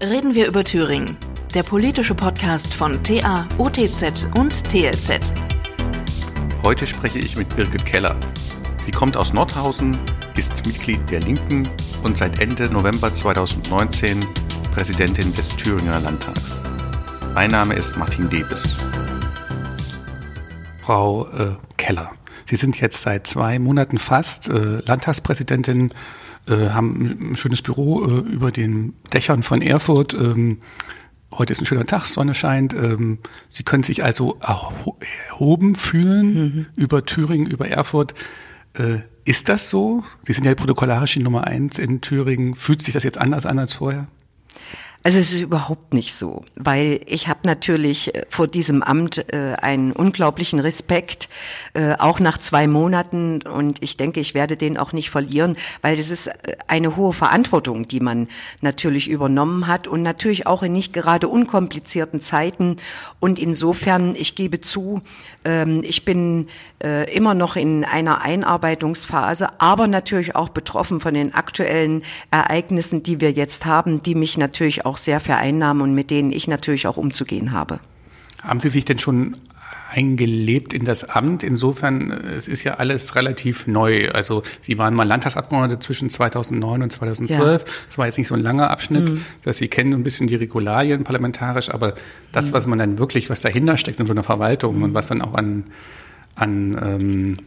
Reden wir über Thüringen, der politische Podcast von TA, OTZ und TLZ. Heute spreche ich mit Birgit Keller. Sie kommt aus Nordhausen, ist Mitglied der Linken und seit Ende November 2019 Präsidentin des Thüringer Landtags. Mein Name ist Martin Debes. Frau äh, Keller, Sie sind jetzt seit zwei Monaten fast äh, Landtagspräsidentin äh, haben ein schönes Büro äh, über den Dächern von Erfurt. Ähm, heute ist ein schöner Tag, Sonne scheint. Ähm, Sie können sich also erhoben fühlen mhm. über Thüringen, über Erfurt. Äh, ist das so? Sie sind ja protokollarisch die Nummer eins in Thüringen. Fühlt sich das jetzt anders an als vorher? Also es ist überhaupt nicht so, weil ich habe natürlich äh, vor diesem Amt äh, einen unglaublichen Respekt, äh, auch nach zwei Monaten. Und ich denke, ich werde den auch nicht verlieren, weil das ist äh, eine hohe Verantwortung, die man natürlich übernommen hat und natürlich auch in nicht gerade unkomplizierten Zeiten. Und insofern, ich gebe zu, ähm, ich bin äh, immer noch in einer Einarbeitungsphase, aber natürlich auch betroffen von den aktuellen Ereignissen, die wir jetzt haben, die mich natürlich auch sehr vereinnahmen und mit denen ich natürlich auch umzugehen habe. Haben Sie sich denn schon eingelebt in das Amt. Insofern, es ist ja alles relativ neu. Also Sie waren mal Landtagsabgeordnete zwischen 2009 und 2012. Ja. Das war jetzt nicht so ein langer Abschnitt, mhm. dass Sie kennen ein bisschen die Regularien parlamentarisch, aber das, mhm. was man dann wirklich, was dahinter steckt in so einer Verwaltung mhm. und was dann auch an, an ähm,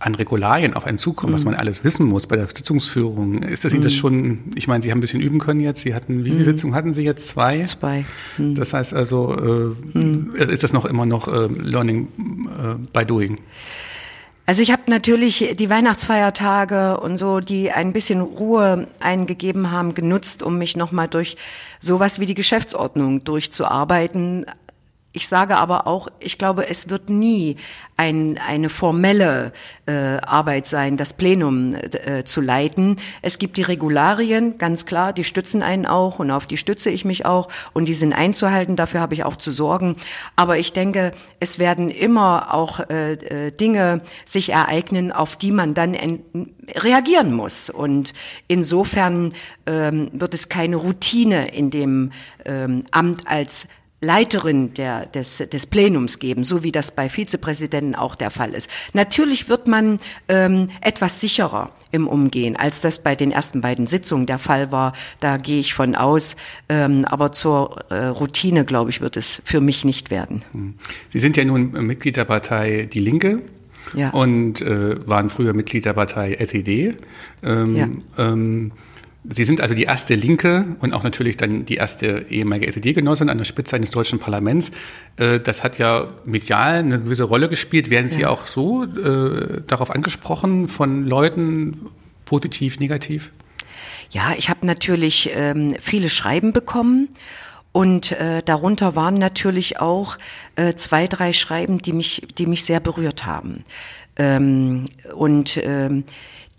an Regularien auf einen zukommt, mhm. was man alles wissen muss bei der Sitzungsführung. Ist das mhm. Ihnen das schon, ich meine, Sie haben ein bisschen üben können jetzt. Sie hatten, wie viele mhm. Sitzungen hatten Sie jetzt? Zwei? Zwei. Mhm. Das heißt also, äh, mhm. ist das noch immer noch äh, Learning äh, by Doing? Also ich habe natürlich die Weihnachtsfeiertage und so, die ein bisschen Ruhe eingegeben haben, genutzt, um mich nochmal durch sowas wie die Geschäftsordnung durchzuarbeiten. Ich sage aber auch, ich glaube, es wird nie ein, eine formelle äh, Arbeit sein, das Plenum äh, zu leiten. Es gibt die Regularien, ganz klar, die stützen einen auch und auf die stütze ich mich auch und die sind einzuhalten, dafür habe ich auch zu sorgen. Aber ich denke, es werden immer auch äh, äh Dinge sich ereignen, auf die man dann reagieren muss. Und insofern ähm, wird es keine Routine in dem ähm, Amt als Leiterin der, des, des Plenums geben, so wie das bei Vizepräsidenten auch der Fall ist. Natürlich wird man ähm, etwas sicherer im Umgehen, als das bei den ersten beiden Sitzungen der Fall war. Da gehe ich von aus. Ähm, aber zur äh, Routine, glaube ich, wird es für mich nicht werden. Hm. Sie sind ja nun Mitglied der Partei Die Linke. Ja. Und äh, waren früher Mitglied der Partei SED. Ähm, ja. Sie sind also die erste Linke und auch natürlich dann die erste ehemalige SED-Genossin an der Spitze eines deutschen Parlaments. Äh, das hat ja medial eine gewisse Rolle gespielt. Werden Sie ja. auch so äh, darauf angesprochen von Leuten, positiv, negativ? Ja, ich habe natürlich ähm, viele Schreiben bekommen. Und äh, darunter waren natürlich auch äh, zwei, drei Schreiben, die mich, die mich sehr berührt haben. Ähm, und ähm,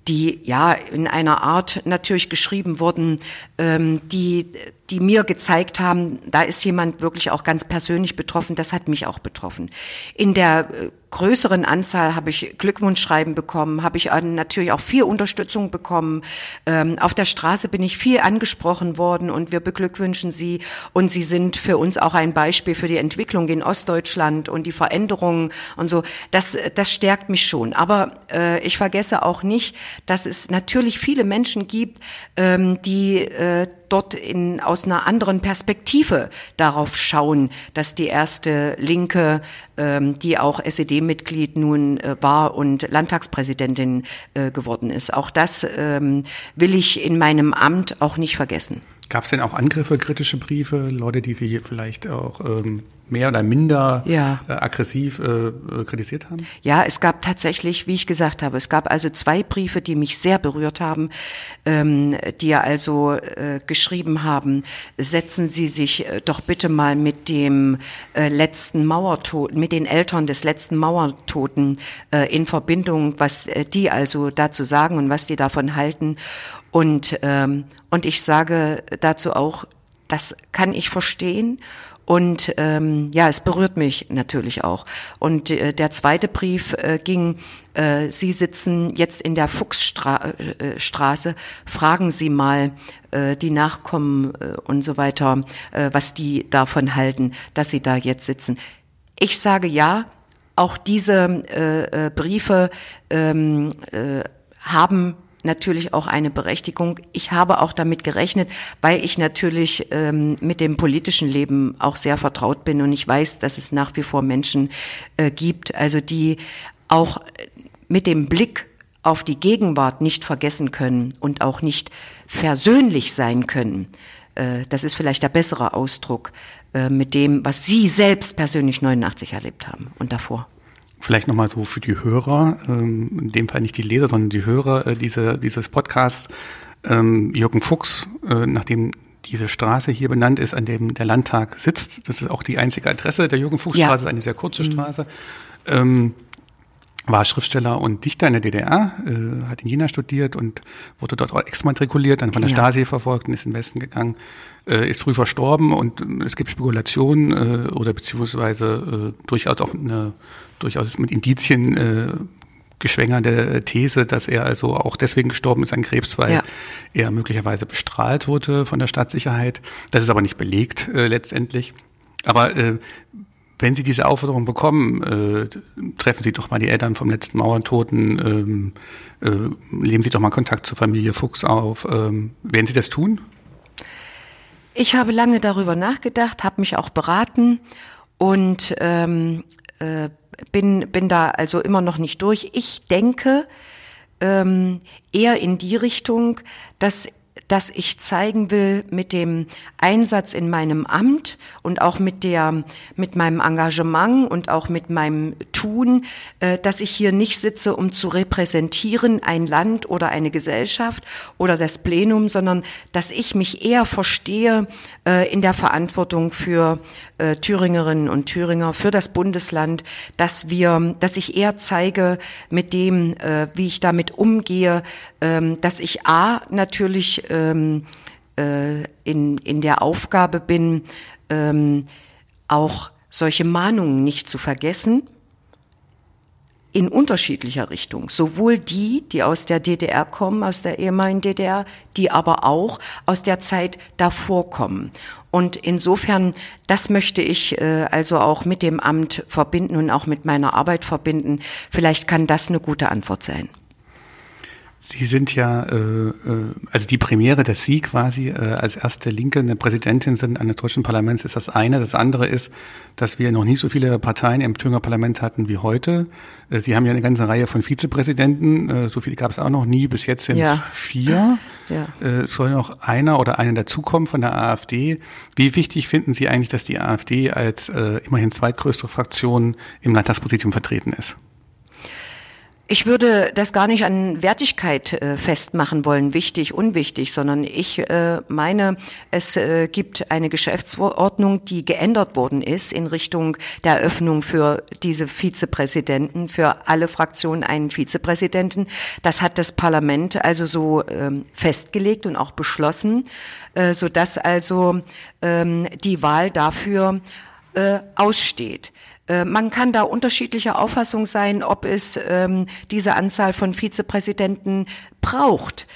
die ja in einer Art natürlich geschrieben wurden, ähm, die die mir gezeigt haben, da ist jemand wirklich auch ganz persönlich betroffen. Das hat mich auch betroffen. In der äh, größeren Anzahl habe ich Glückwunschschreiben bekommen, habe ich natürlich auch viel Unterstützung bekommen. Ähm, auf der Straße bin ich viel angesprochen worden und wir beglückwünschen Sie. Und Sie sind für uns auch ein Beispiel für die Entwicklung in Ostdeutschland und die Veränderungen und so. Das, das stärkt mich schon. Aber äh, ich vergesse auch nicht, dass es natürlich viele Menschen gibt, ähm, die äh, dort in, aus einer anderen Perspektive darauf schauen, dass die erste Linke, ähm, die auch SED-Mitglied nun äh, war und Landtagspräsidentin äh, geworden ist. Auch das ähm, will ich in meinem Amt auch nicht vergessen. Gab es denn auch Angriffe, kritische Briefe, Leute, die Sie vielleicht auch ähm, mehr oder minder ja. äh, aggressiv äh, äh, kritisiert haben? Ja, es gab tatsächlich, wie ich gesagt habe, es gab also zwei Briefe, die mich sehr berührt haben, ähm, die ja also äh, geschrieben haben, setzen Sie sich äh, doch bitte mal mit dem letzten Mauertoten, mit den Eltern des letzten Mauertoten in Verbindung, was die also dazu sagen und was die davon halten. Und, ähm, und ich sage dazu auch, das kann ich verstehen Und ähm, ja, es berührt mich natürlich auch. Und äh, der zweite Brief äh, ging, äh, Sie sitzen jetzt in der Fuchsstraße, äh, fragen Sie mal äh, die Nachkommen äh, und so weiter, äh, was die davon halten, dass Sie da jetzt sitzen. Ich sage ja, auch diese äh, äh, Briefe ähm, äh, haben natürlich auch eine Berechtigung. Ich habe auch damit gerechnet, weil ich natürlich ähm, mit dem politischen Leben auch sehr vertraut bin und ich weiß, dass es nach wie vor Menschen äh, gibt, also die auch mit dem Blick auf die Gegenwart nicht vergessen können und auch nicht versöhnlich sein können. Äh, das ist vielleicht der bessere Ausdruck äh, mit dem, was Sie selbst persönlich 89 erlebt haben und davor. Vielleicht nochmal so für die Hörer, ähm, in dem Fall nicht die Leser, sondern die Hörer äh, diese, dieses Podcasts. Ähm, Jürgen Fuchs, äh, nachdem diese Straße hier benannt ist, an dem der Landtag sitzt, das ist auch die einzige Adresse der Jürgen Fuchs Straße, ja. eine sehr kurze mhm. Straße, ähm, war Schriftsteller und Dichter in der DDR, äh, hat in Jena studiert und wurde dort auch exmatrikuliert, dann von der ja. Stasi verfolgt und ist in den Westen gegangen, äh, ist früh verstorben und äh, es gibt Spekulationen äh, oder beziehungsweise äh, durchaus auch eine durchaus mit Indizien äh, geschwängerte These, dass er also auch deswegen gestorben ist an Krebs, weil ja. er möglicherweise bestrahlt wurde von der Staatssicherheit. Das ist aber nicht belegt letztendlich. Aber äh, wenn Sie diese Aufforderung bekommen, äh, treffen Sie doch mal die Eltern vom letzten Mauertoten, ähm, äh, leben Sie doch mal Kontakt zur Familie Fuchs auf. Ähm, werden Sie das tun? Ich habe lange darüber nachgedacht, habe mich auch beraten und ähm, äh, bin, bin da also immer noch nicht durch. Ich denke ähm, eher in die Richtung, dass dass ich zeigen will mit dem Einsatz in meinem Amt und auch mit der, mit meinem Engagement und auch mit meinem Tun, äh, dass ich hier nicht sitze, um zu repräsentieren ein Land oder eine Gesellschaft oder das Plenum, sondern dass ich mich eher verstehe äh, in der Verantwortung für äh, Thüringerinnen und Thüringer, für das Bundesland, dass wir, dass ich eher zeige mit dem, wie ich damit umgehe, ähm, dass ich A, natürlich ähm, äh, in, in der Aufgabe bin, ähm, auch solche Mahnungen nicht zu vergessen, in unterschiedlicher Richtung. Sowohl die, die aus der DDR kommen, aus der ehemaligen DDR, die aber auch aus der Zeit davor kommen. Und insofern, das möchte ich äh, also auch mit dem Amt verbinden und auch mit meiner Arbeit verbinden. Vielleicht kann das eine gute Antwort sein. Sie sind ja, äh, äh, also die Premiere, dass Sie quasi äh, als erste Linke eine Präsidentin sind eines deutschen Parlaments, ist das eine. Das andere ist, dass wir noch nie so viele Parteien im Thüringer Parlament hatten wie heute. Äh, Sie haben ja eine ganze Reihe von Vizepräsidenten, äh, so viele gab es auch noch nie, bis jetzt sind es ja. vier. Ja. Äh, soll noch einer oder eine dazukommen von der AfD. Wie wichtig finden Sie eigentlich, dass die AfD als äh, immerhin zweitgrößte Fraktion im Landtagspräsidium vertreten ist? Ich würde das gar nicht an Wertigkeit äh, festmachen wollen, wichtig, unwichtig, sondern ich äh, meine, es äh, gibt eine Geschäftsordnung, die geändert worden ist in Richtung der Eröffnung für diese Vizepräsidenten, für alle Fraktionen einen Vizepräsidenten. Das hat das Parlament also so ähm, festgelegt und auch beschlossen, äh, so dass also ähm, die Wahl dafür äh, aussteht. Äh, man kann da unterschiedlicher Auffassung sein, ob es ähm, diese Anzahl von Vizepräsidenten braucht.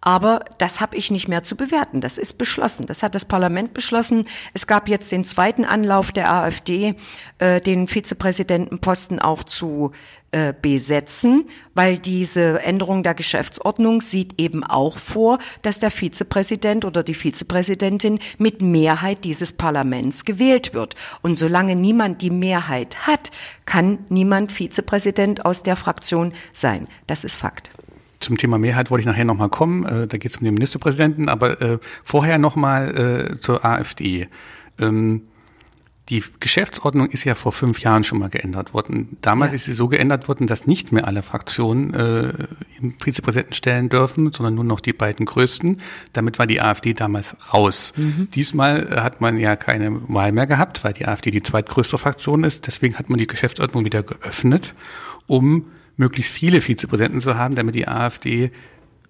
Aber das habe ich nicht mehr zu bewerten. Das ist beschlossen. Das hat das Parlament beschlossen. Es gab jetzt den zweiten Anlauf der AfD, äh, den Vizepräsidentenposten auch zu äh, besetzen, weil diese Änderung der Geschäftsordnung sieht eben auch vor, dass der Vizepräsident oder die Vizepräsidentin mit Mehrheit dieses Parlaments gewählt wird. Und solange niemand die Mehrheit hat, kann niemand Vizepräsident aus der Fraktion sein. Das ist Fakt. Zum Thema Mehrheit wollte ich nachher nochmal kommen. Äh, da geht es um den Ministerpräsidenten, aber äh, vorher nochmal äh, zur AfD. Ähm, die Geschäftsordnung ist ja vor fünf Jahren schon mal geändert worden. Damals ja. ist sie so geändert worden, dass nicht mehr alle Fraktionen äh, im Vizepräsidenten stellen dürfen, sondern nur noch die beiden größten. Damit war die AfD damals raus. Mhm. Diesmal äh, hat man ja keine Wahl mehr gehabt, weil die AfD die zweitgrößte Fraktion ist. Deswegen hat man die Geschäftsordnung wieder geöffnet, um möglichst viele Vizepräsidenten zu haben, damit die AfD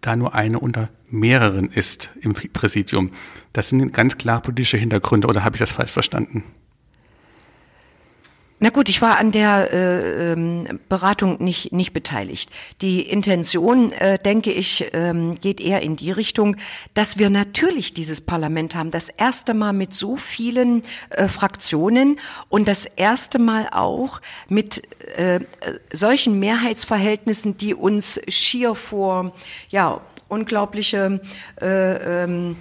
da nur eine unter mehreren ist im Präsidium. Das sind ganz klar politische Hintergründe oder habe ich das falsch verstanden? Na gut, ich war an der äh, ähm, Beratung nicht, nicht beteiligt. Die Intention, äh, denke ich, ähm, geht eher in die Richtung, dass wir natürlich dieses Parlament haben, das erste Mal mit so vielen äh, Fraktionen und das erste Mal auch mit äh, solchen Mehrheitsverhältnissen, die uns schier vor ja unglaubliche äh, ähm,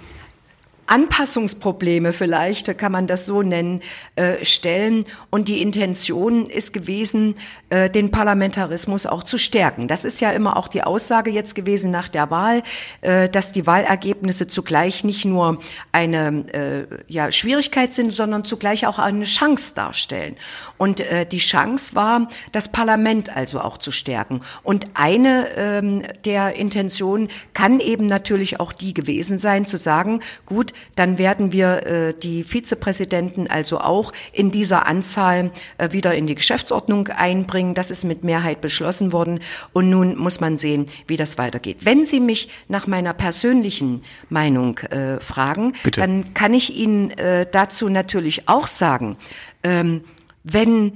Anpassungsprobleme vielleicht, kann man das so nennen, äh, stellen. Und die Intention ist gewesen, äh, den Parlamentarismus auch zu stärken. Das ist ja immer auch die Aussage jetzt gewesen nach der Wahl, äh, dass die Wahlergebnisse zugleich nicht nur eine äh, ja, Schwierigkeit sind, sondern zugleich auch eine Chance darstellen. Und äh, die Chance war, das Parlament also auch zu stärken. Und eine ähm, der Intentionen kann eben natürlich auch die gewesen sein, zu sagen, gut, dann werden wir äh, die Vizepräsidenten also auch in dieser Anzahl äh, wieder in die Geschäftsordnung einbringen. Das ist mit Mehrheit beschlossen worden. Und nun muss man sehen, wie das weitergeht. Wenn Sie mich nach meiner persönlichen Meinung äh, fragen, Bitte. dann kann ich Ihnen äh, dazu natürlich auch sagen, ähm, wenn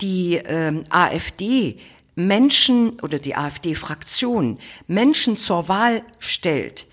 die ähm, AfD Menschen oder die AfD-Fraktion Menschen zur Wahl stellt,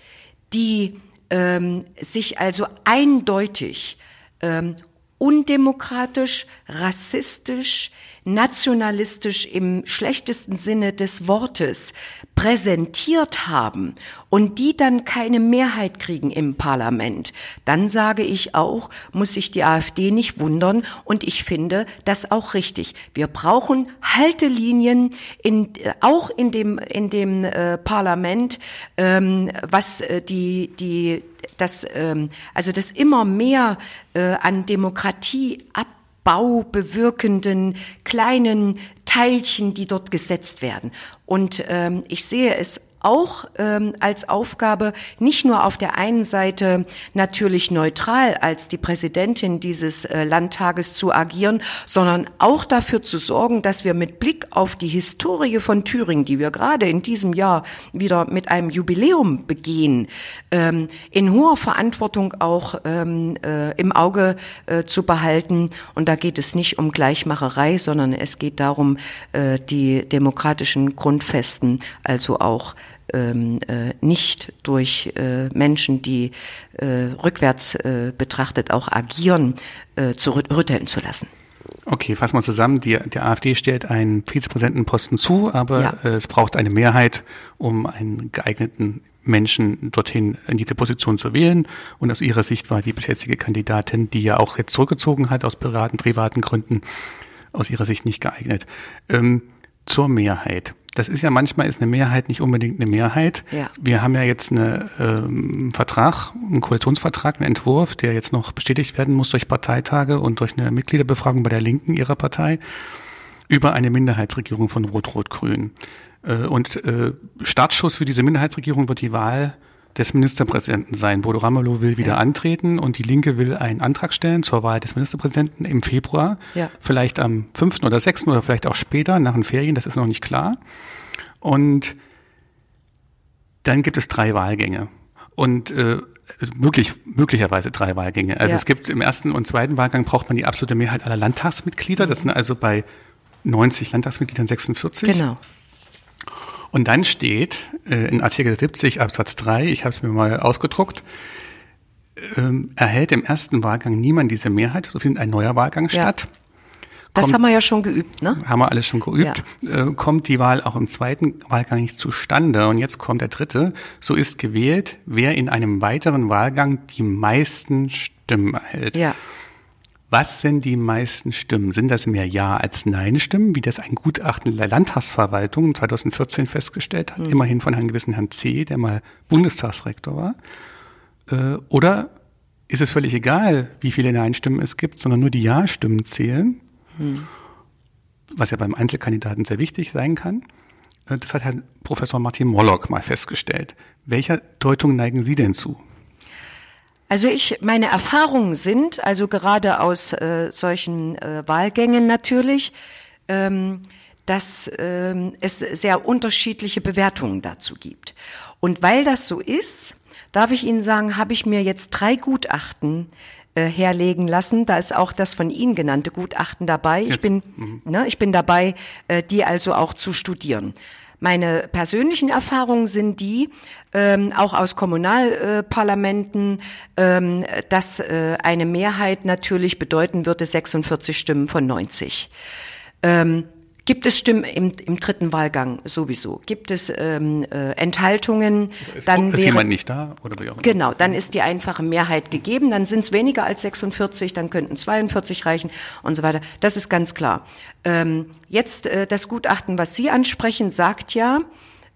die ähm, sich also eindeutig ähm, undemokratisch, rassistisch, nationalistisch im schlechtesten Sinne des Wortes präsentiert haben und die dann keine Mehrheit kriegen im Parlament, dann sage ich auch, muss sich die AfD nicht wundern und ich finde das auch richtig. Wir brauchen Haltelinien in, auch in dem, in dem äh, Parlament, ähm, was äh, die, die, das, ähm, also das immer mehr äh, an Demokratie ab Bau bewirkenden kleinen Teilchen, die dort gesetzt werden. Und ähm, ich sehe es auch ähm, als Aufgabe, nicht nur auf der einen Seite natürlich neutral als die Präsidentin dieses äh, Landtages zu agieren, sondern auch dafür zu sorgen, dass wir mit Blick auf die Historie von Thüringen, die wir gerade in diesem Jahr wieder mit einem Jubiläum begehen, ähm, in hoher Verantwortung auch ähm, äh, im Auge äh, zu behalten. Und da geht es nicht um Gleichmacherei, sondern es geht darum, äh, die demokratischen Grundfesten also auch ähm, äh, nicht durch äh, Menschen, die äh, rückwärts äh, betrachtet auch agieren, äh, zu rütteln zu lassen. Okay, fassen wir zusammen. Die, der AfD stellt einen Vizepräsidentenposten zu, aber ja. äh, es braucht eine Mehrheit, um einen geeigneten Menschen dorthin in diese Position zu wählen. Und aus ihrer Sicht war die bis jetzige Kandidatin, die ja auch jetzt zurückgezogen hat aus privaten, privaten Gründen, aus ihrer Sicht nicht geeignet. Ähm, zur Mehrheit das ist ja manchmal ist eine Mehrheit nicht unbedingt eine Mehrheit. Ja. Wir haben ja jetzt einen ähm, Vertrag, einen Koalitionsvertrag, einen Entwurf, der jetzt noch bestätigt werden muss durch Parteitage und durch eine Mitgliederbefragung bei der Linken ihrer Partei über eine Minderheitsregierung von Rot-Rot-Grün. Äh, und äh, Startschuss für diese Minderheitsregierung wird die Wahl des Ministerpräsidenten sein. Bodo Ramelow will wieder ja. antreten und die Linke will einen Antrag stellen zur Wahl des Ministerpräsidenten im Februar. Ja. Vielleicht am 5. oder 6. oder vielleicht auch später, nach den Ferien, das ist noch nicht klar. Und dann gibt es drei Wahlgänge. Und äh, möglich, möglicherweise drei Wahlgänge. Also ja. es gibt im ersten und zweiten Wahlgang braucht man die absolute Mehrheit aller Landtagsmitglieder. Das sind also bei 90 Landtagsmitgliedern 46. Genau. Und dann steht äh, in Artikel 70 Absatz 3, ich habe es mir mal ausgedruckt, ähm, erhält im ersten Wahlgang niemand diese Mehrheit, so findet ein neuer Wahlgang ja. statt. Das kommt, haben wir ja schon geübt, ne? Haben wir alles schon geübt. Ja. Äh, kommt die Wahl auch im zweiten Wahlgang nicht zustande und jetzt kommt der dritte, so ist gewählt, wer in einem weiteren Wahlgang die meisten Stimmen erhält. Ja. Was sind die meisten Stimmen? Sind das mehr Ja als Nein-Stimmen, wie das ein Gutachten der Landtagsverwaltung 2014 festgestellt hat, mhm. immerhin von einem gewissen Herrn C., der mal Bundestagsrektor war? Äh, oder ist es völlig egal, wie viele Nein-Stimmen es gibt, sondern nur die Ja-Stimmen zählen? Mhm. Was ja beim Einzelkandidaten sehr wichtig sein kann. Äh, das hat Herr Professor Martin Mollock mal festgestellt. Welcher Deutung neigen Sie denn zu? Also ich, meine Erfahrungen sind, also gerade aus äh, solchen äh, Wahlgängen natürlich, ähm, dass ähm, es sehr unterschiedliche Bewertungen dazu gibt. Und weil das so ist, darf ich Ihnen sagen, habe ich mir jetzt drei Gutachten äh, herlegen lassen. Da ist auch das von Ihnen genannte Gutachten dabei. Ich bin, mhm. ne, ich bin dabei, äh, die also auch zu studieren. Meine persönlichen Erfahrungen sind die, ähm, auch aus Kommunalparlamenten, ähm, dass äh, eine Mehrheit natürlich bedeuten würde 46 Stimmen von 90. Ähm, Gibt es Stimmen im, im dritten Wahlgang sowieso? Gibt es ähm, äh, Enthaltungen? Ist, dann ist wäre, jemand nicht da? Oder? Genau, dann ist die einfache Mehrheit gegeben. Dann sind es weniger als 46, dann könnten 42 reichen und so weiter. Das ist ganz klar. Ähm, jetzt äh, das Gutachten, was Sie ansprechen, sagt ja,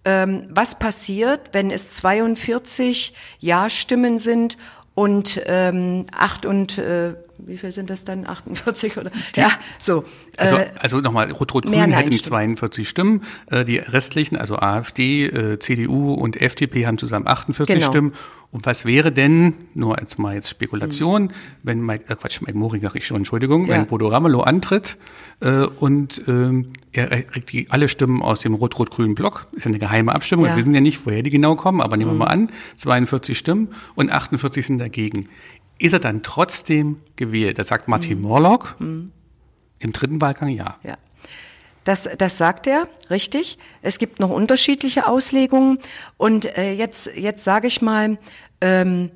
ähm, was passiert, wenn es 42 Ja-Stimmen sind und ähm, acht und äh, wie viel sind das dann? 48 oder? Die, ja, so. Also, äh, also nochmal, Rot-Rot-Grün hätten 42 Stimmen, äh, die restlichen, also AfD, äh, CDU und FDP haben zusammen 48 genau. Stimmen. Und was wäre denn, nur als mal jetzt Spekulation, mhm. wenn Mike, äh Quatsch, Mike Moringer, ich schon, Entschuldigung, ja. wenn Bodo Ramelow antritt äh, und äh, er kriegt die, alle Stimmen aus dem rot-rot-grünen Block, ist ja eine geheime Abstimmung, ja. wir wissen ja nicht, woher die genau kommen, aber nehmen mhm. wir mal an, 42 Stimmen und 48 sind dagegen ist er dann trotzdem gewählt? Da sagt Martin mhm. Morlock mhm. im dritten Wahlgang ja. Ja. Das, das sagt er, richtig. Es gibt noch unterschiedliche Auslegungen. Und äh, jetzt, jetzt sage ich mal, ähm,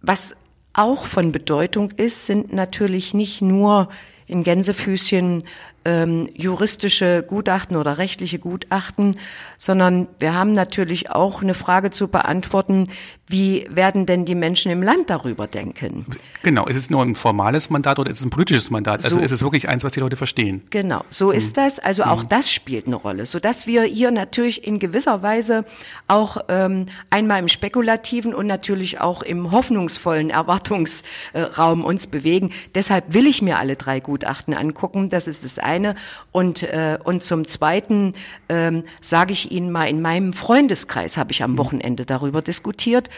was auch von Bedeutung ist, sind natürlich nicht nur in Gänsefüßchen ähm, juristische Gutachten oder rechtliche Gutachten, sondern wir haben natürlich auch eine Frage zu beantworten, wie werden denn die Menschen im Land darüber denken? Genau, ist es nur ein formales Mandat oder ist es ein politisches Mandat? Also so, ist es wirklich eins, was die Leute verstehen? Genau, so hm. ist das. Also auch hm. das spielt eine Rolle, so dass wir hier natürlich in gewisser Weise auch ähm, einmal im spekulativen und natürlich auch im hoffnungsvollen Erwartungsraum uns bewegen. Deshalb will ich mir alle drei Gutachten angucken. Das ist das eine. Und äh, und zum Zweiten ähm, sage ich Ihnen mal: In meinem Freundeskreis habe ich am hm. Wochenende darüber diskutiert.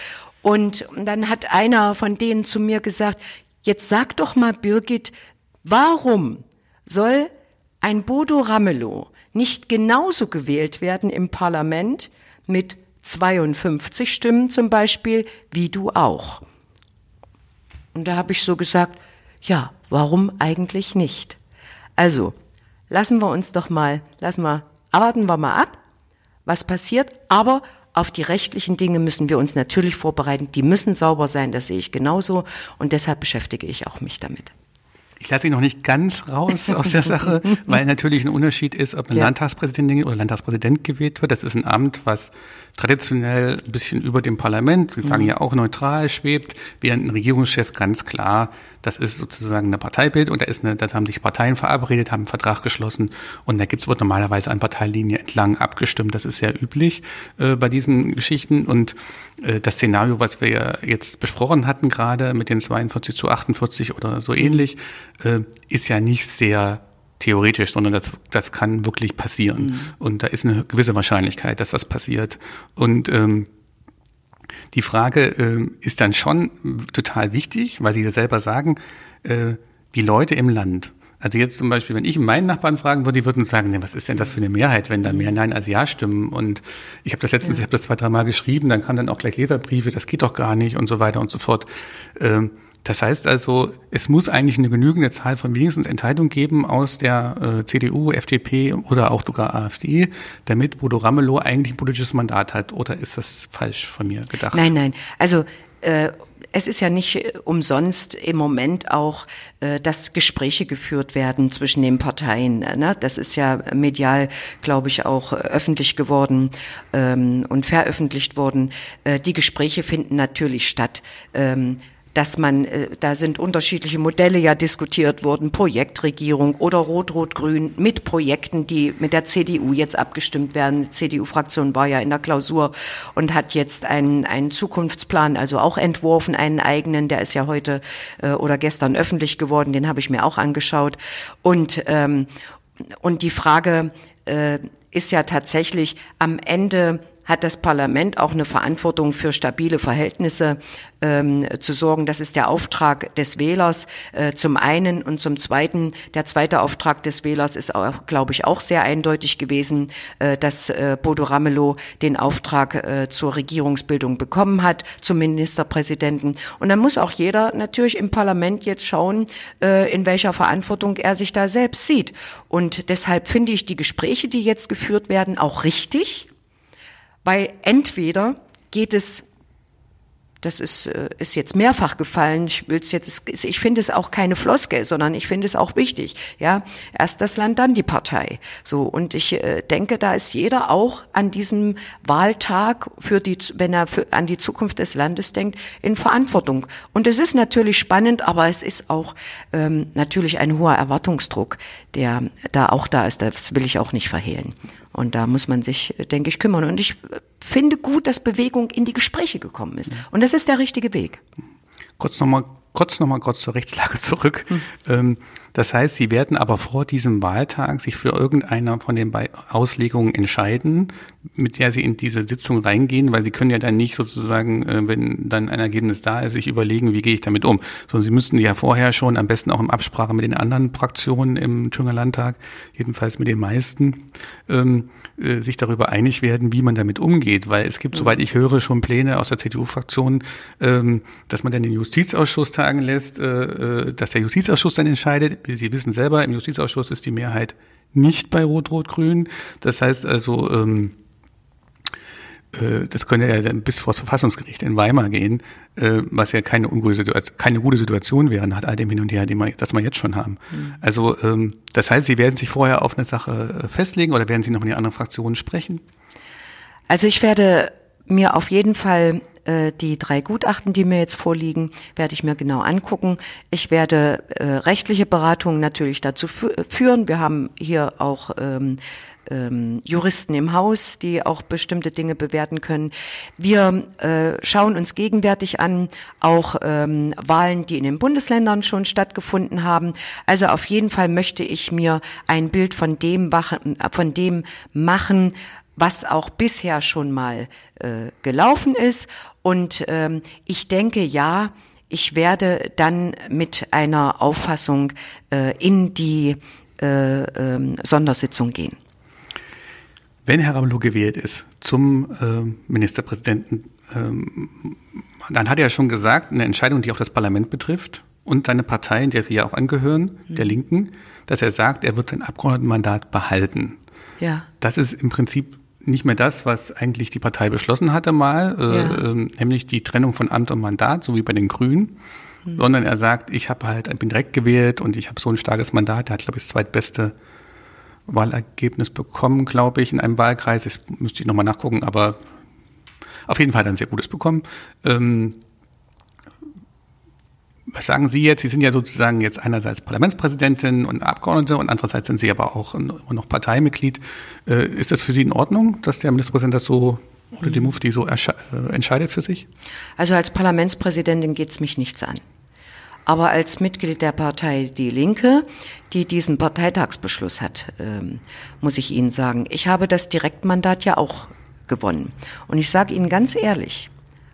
Und dann hat einer von denen zu mir gesagt, jetzt sag doch mal Birgit, warum soll ein Bodo Ramelow nicht genauso gewählt werden im Parlament mit 52 Stimmen zum Beispiel, wie du auch? Und da habe ich so gesagt, ja, warum eigentlich nicht? Also, lassen wir uns doch mal, lassen wir, warten wir mal ab, was passiert, aber auf die rechtlichen Dinge müssen wir uns natürlich vorbereiten. Die müssen sauber sein, das sehe ich genauso. Und deshalb beschäftige ich auch mich damit. Ich lasse ihn noch nicht ganz raus aus der Sache, weil natürlich ein Unterschied ist, ob ein ja. Landtagspräsidentin oder Landtagspräsident gewählt wird. Das ist ein Amt, was traditionell ein bisschen über dem Parlament, Sie sagen mhm. ja auch neutral schwebt, während ein Regierungschef ganz klar, das ist sozusagen eine Parteibild und da ist eine, da haben sich Parteien verabredet, haben einen Vertrag geschlossen und da gibt's wird normalerweise an Parteilinie entlang abgestimmt. Das ist sehr üblich äh, bei diesen Geschichten und äh, das Szenario, was wir ja jetzt besprochen hatten gerade mit den 42 zu 48 oder so ähnlich, äh, ist ja nicht sehr theoretisch, sondern das, das kann wirklich passieren. Mhm. Und da ist eine gewisse Wahrscheinlichkeit, dass das passiert. Und ähm, die Frage äh, ist dann schon total wichtig, weil Sie ja selber sagen, äh, die Leute im Land. Also jetzt zum Beispiel, wenn ich meinen Nachbarn fragen würde, die würden sagen, nee, was ist denn das für eine Mehrheit, wenn da mehr Nein als Ja stimmen? Und ich habe das letztens, ja. ich habe das zwei, drei Mal geschrieben, dann kam dann auch gleich Leserbriefe, das geht doch gar nicht und so weiter und so fort. Ähm, das heißt also, es muss eigentlich eine genügende Zahl von wenigstens Entscheidungen geben aus der äh, CDU, FDP oder auch sogar AfD, damit Bodo Ramelow eigentlich ein politisches Mandat hat. Oder ist das falsch von mir gedacht? Nein, nein. Also äh, es ist ja nicht äh, umsonst im Moment auch, äh, dass Gespräche geführt werden zwischen den Parteien. Ne? Das ist ja medial, glaube ich, auch öffentlich geworden ähm, und veröffentlicht worden. Äh, die Gespräche finden natürlich statt. Ähm, dass man, äh, da sind unterschiedliche Modelle ja diskutiert worden, Projektregierung oder Rot-Rot-Grün mit Projekten, die mit der CDU jetzt abgestimmt werden. Die CDU-Fraktion war ja in der Klausur und hat jetzt einen, einen Zukunftsplan, also auch entworfen, einen eigenen, der ist ja heute äh, oder gestern öffentlich geworden, den habe ich mir auch angeschaut. Und, ähm, und die Frage äh, ist ja tatsächlich am Ende hat das Parlament auch eine Verantwortung für stabile Verhältnisse ähm, zu sorgen. Das ist der Auftrag des Wählers äh, zum einen und zum zweiten. Der zweite Auftrag des Wählers ist, auch, glaube ich, auch sehr eindeutig gewesen, äh, dass äh, Bodo Ramelow den Auftrag äh, zur Regierungsbildung bekommen hat, zum Ministerpräsidenten. Und dann muss auch jeder natürlich im Parlament jetzt schauen, äh, in welcher Verantwortung er sich da selbst sieht. Und deshalb finde ich die Gespräche, die jetzt geführt werden, auch richtig, weil entweder geht es das ist, äh, ist jetzt mehrfach gefallen. Ich will's jetzt, ich finde es auch keine Floskel, sondern ich finde es auch wichtig. Ja, erst das Land, dann die Partei. So und ich äh, denke, da ist jeder auch an diesem Wahltag für die, wenn er für, an die Zukunft des Landes denkt, in Verantwortung. Und es ist natürlich spannend, aber es ist auch ähm, natürlich ein hoher Erwartungsdruck, der da auch da ist. Das will ich auch nicht verhehlen. Und da muss man sich, denke ich, kümmern. Und ich finde gut, dass Bewegung in die Gespräche gekommen ist. Und das ist der richtige Weg. Kurz nochmal kurz nochmal kurz zur Rechtslage zurück. Hm. Das heißt, Sie werden aber vor diesem Wahltag sich für irgendeiner von den Auslegungen entscheiden, mit der Sie in diese Sitzung reingehen, weil Sie können ja dann nicht sozusagen, äh, wenn dann ein Ergebnis da ist, sich überlegen, wie gehe ich damit um. Sondern Sie müssten ja vorher schon, am besten auch in Absprache mit den anderen Fraktionen im Thüringer Landtag, jedenfalls mit den meisten, ähm, äh, sich darüber einig werden, wie man damit umgeht. Weil es gibt, mhm. soweit ich höre, schon Pläne aus der CDU-Fraktion, ähm, dass man dann den Justizausschuss tagen lässt, äh, dass der Justizausschuss dann entscheidet, Sie wissen selber, im Justizausschuss ist die Mehrheit nicht bei Rot-Rot-Grün. Das heißt also, ähm, äh, das könnte ja dann bis vor das Verfassungsgericht in Weimar gehen, äh, was ja keine, ungute Situation, keine gute Situation wäre nach all dem Hin und Her, den wir, das wir jetzt schon haben. Mhm. Also ähm, das heißt, Sie werden sich vorher auf eine Sache äh, festlegen oder werden Sie noch mit den anderen Fraktionen sprechen? Also ich werde mir auf jeden Fall äh, die drei Gutachten, die mir jetzt vorliegen, werde ich mir genau angucken. Ich werde äh, rechtliche Beratungen natürlich dazu führen. Wir haben hier auch ähm, ähm, Juristen im Haus, die auch bestimmte Dinge bewerten können. Wir äh, schauen uns gegenwärtig an, auch ähm, Wahlen, die in den Bundesländern schon stattgefunden haben. Also auf jeden Fall möchte ich mir ein Bild von dem, von dem machen, was auch bisher schon mal äh, gelaufen ist. Und ähm, ich denke, ja, ich werde dann mit einer Auffassung äh, in die äh, äh, Sondersitzung gehen. Wenn Herr Ramelow gewählt ist zum äh, Ministerpräsidenten, ähm, dann hat er ja schon gesagt, eine Entscheidung, die auch das Parlament betrifft und seine Partei, in der Sie ja auch angehören, der mhm. Linken, dass er sagt, er wird sein Abgeordnetenmandat behalten. Ja. Das ist im Prinzip nicht mehr das, was eigentlich die Partei beschlossen hatte mal, äh, ja. äh, nämlich die Trennung von Amt und Mandat, so wie bei den Grünen, mhm. sondern er sagt, ich habe halt, ich bin direkt gewählt und ich habe so ein starkes Mandat, er hat, glaube ich, das zweitbeste Wahlergebnis bekommen, glaube ich, in einem Wahlkreis. Das müsste ich nochmal nachgucken, aber auf jeden Fall ein sehr gutes bekommen. Ähm, was sagen Sie jetzt? Sie sind ja sozusagen jetzt einerseits Parlamentspräsidentin und Abgeordnete und andererseits sind Sie aber auch noch Parteimitglied. Äh, ist das für Sie in Ordnung, dass der Ministerpräsident das so oder die Mufti so äh, entscheidet für sich? Also als Parlamentspräsidentin geht es mich nichts an. Aber als Mitglied der Partei Die Linke, die diesen Parteitagsbeschluss hat, ähm, muss ich Ihnen sagen, ich habe das Direktmandat ja auch gewonnen. Und ich sage Ihnen ganz ehrlich,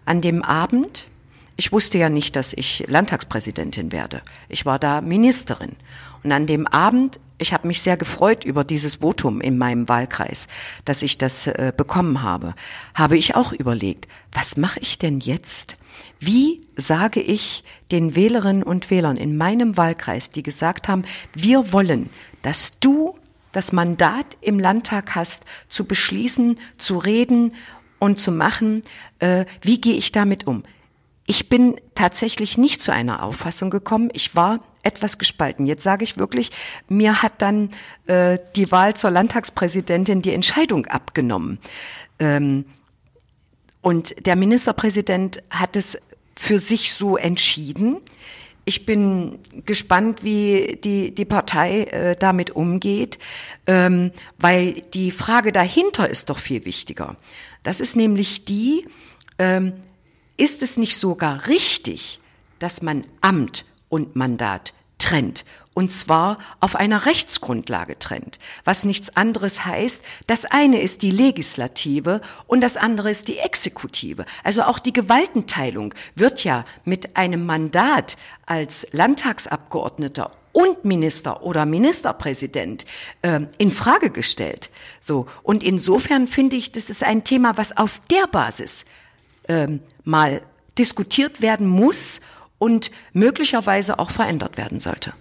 an dem Abend, ich wusste ja nicht, dass ich Landtagspräsidentin werde. Ich war da Ministerin. Und an dem Abend, ich habe mich sehr gefreut über dieses Votum in meinem Wahlkreis, dass ich das äh, bekommen habe, habe ich auch überlegt, was mache ich denn jetzt? Wie sage ich den Wählerinnen und Wählern in meinem Wahlkreis, die gesagt haben, wir wollen, dass du das Mandat im Landtag hast, zu beschließen, zu reden und zu machen, äh, wie gehe ich damit um? Ich bin tatsächlich nicht zu einer Auffassung gekommen. Ich war etwas gespalten. Jetzt sage ich wirklich, mir hat dann äh, die Wahl zur Landtagspräsidentin die Entscheidung abgenommen. Ähm, und der Ministerpräsident hat es für sich so entschieden. Ich bin gespannt, wie die, die Partei äh, damit umgeht, ähm, weil die Frage dahinter ist doch viel wichtiger. Das ist nämlich die, ähm, ist es nicht sogar richtig, dass man Amt und Mandat trennt und zwar auf einer Rechtsgrundlage trennt, was nichts anderes heißt, das eine ist die Legislative und das andere ist die Exekutive. Also auch die Gewaltenteilung wird ja mit einem Mandat als Landtagsabgeordneter und Minister oder Ministerpräsident äh, in Frage gestellt. So und insofern finde ich, das ist ein Thema, was auf der Basis ähm, mal diskutiert werden muss und möglicherweise auch verändert werden sollte.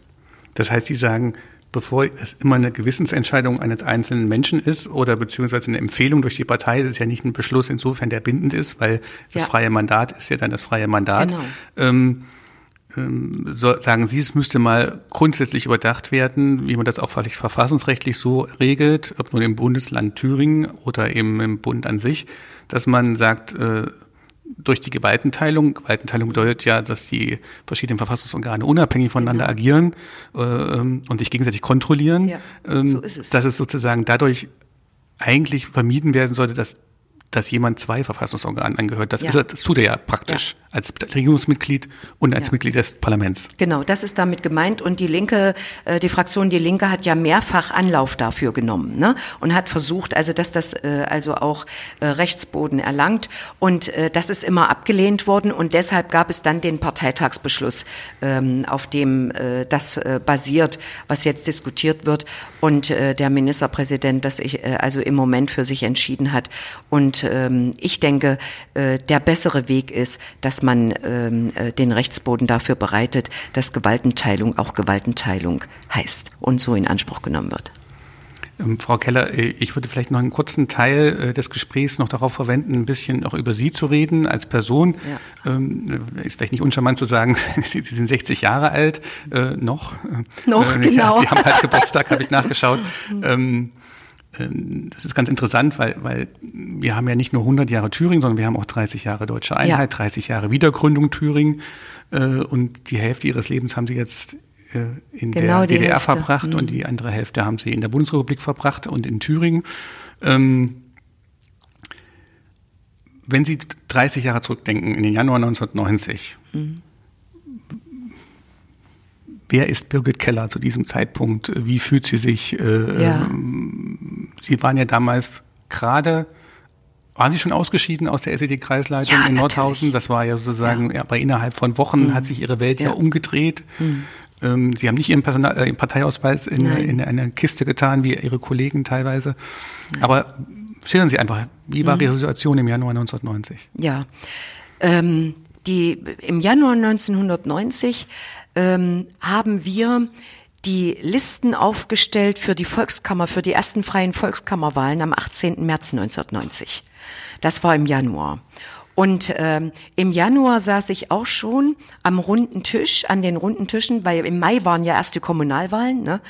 Das heißt, Sie sagen, bevor es immer eine Gewissensentscheidung eines einzelnen Menschen ist oder beziehungsweise eine Empfehlung durch die Partei, ist es ja nicht ein Beschluss insofern, der bindend ist, weil das ja. freie Mandat ist ja dann das freie Mandat. Genau. Ähm, ähm, so, sagen Sie, es müsste mal grundsätzlich überdacht werden, wie man das auch verfassungsrechtlich so regelt, ob nur im Bundesland Thüringen oder eben im Bund an sich, dass man sagt, äh, durch die Gewaltenteilung. Gewaltenteilung bedeutet ja, dass die verschiedenen Verfassungsorgane unabhängig voneinander genau. agieren äh, und sich gegenseitig kontrollieren. Ja, ähm, so ist es. Dass es sozusagen dadurch eigentlich vermieden werden sollte, dass dass jemand zwei Verfassungsorganen angehört. Das, ja. ist, das tut er ja praktisch ja. als Regierungsmitglied und als ja. Mitglied des Parlaments. Genau, das ist damit gemeint. Und die Linke, äh, die Fraktion Die Linke hat ja mehrfach Anlauf dafür genommen ne? und hat versucht, also dass das äh, also auch äh, Rechtsboden erlangt. Und äh, das ist immer abgelehnt worden. Und deshalb gab es dann den Parteitagsbeschluss, ähm, auf dem äh, das äh, basiert, was jetzt diskutiert wird. Und äh, der Ministerpräsident, das ich äh, also im Moment für sich entschieden hat. Und ähm, ich denke, äh, der bessere Weg ist, dass man ähm, äh, den Rechtsboden dafür bereitet, dass Gewaltenteilung auch Gewaltenteilung heißt und so in Anspruch genommen wird. Ähm, Frau Keller, äh, ich würde vielleicht noch einen kurzen Teil äh, des Gesprächs noch darauf verwenden, ein bisschen auch über Sie zu reden als Person. Ja. Ähm, ist vielleicht nicht uncharmant zu sagen, Sie sind 60 Jahre alt, äh, noch. Noch, genau. Ja, Sie haben halt Geburtstag, habe ich nachgeschaut. Ähm, ähm, das ist ganz interessant, weil, weil wir haben ja nicht nur 100 Jahre Thüringen, sondern wir haben auch 30 Jahre deutsche Einheit, ja. 30 Jahre Wiedergründung Thüringen äh, und die Hälfte ihres Lebens haben sie jetzt äh, in genau der DDR Hälfte. verbracht mhm. und die andere Hälfte haben sie in der Bundesrepublik verbracht und in Thüringen. Ähm, wenn Sie 30 Jahre zurückdenken, in den Januar 1990, mhm. wer ist Birgit Keller zu diesem Zeitpunkt? Wie fühlt sie sich? Äh, ja. Sie waren ja damals gerade, waren Sie schon ausgeschieden aus der SED-Kreisleitung ja, in Nordhausen? Das war ja sozusagen, ja. ja aber innerhalb von Wochen mhm. hat sich Ihre Welt ja, ja umgedreht. Mhm. Ähm, Sie haben nicht Ihren, Personal, äh, Ihren Parteiausweis in, in, eine Kiste getan, wie Ihre Kollegen teilweise. Nein. Aber schildern Sie einfach, wie war mhm. Ihre Situation im Januar 1990? Ja, ähm, die, im Januar 1990 ähm, haben wir die Listen aufgestellt für die Volkskammer, für die ersten freien Volkskammerwahlen am 18. März 1990. Das war im Januar. Und ähm, im Januar saß ich auch schon am runden Tisch, an den runden Tischen, weil im Mai waren ja erst die Kommunalwahlen, ne?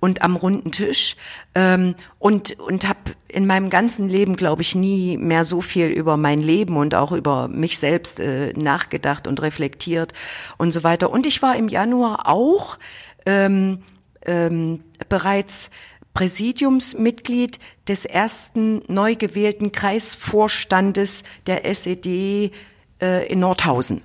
Und am runden Tisch ähm, und und habe in meinem ganzen Leben, glaube ich, nie mehr so viel über mein Leben und auch über mich selbst äh, nachgedacht und reflektiert und so weiter. Und ich war im Januar auch ähm, ähm, bereits Präsidiumsmitglied des ersten neu gewählten Kreisvorstandes der SED äh, in Nordhausen.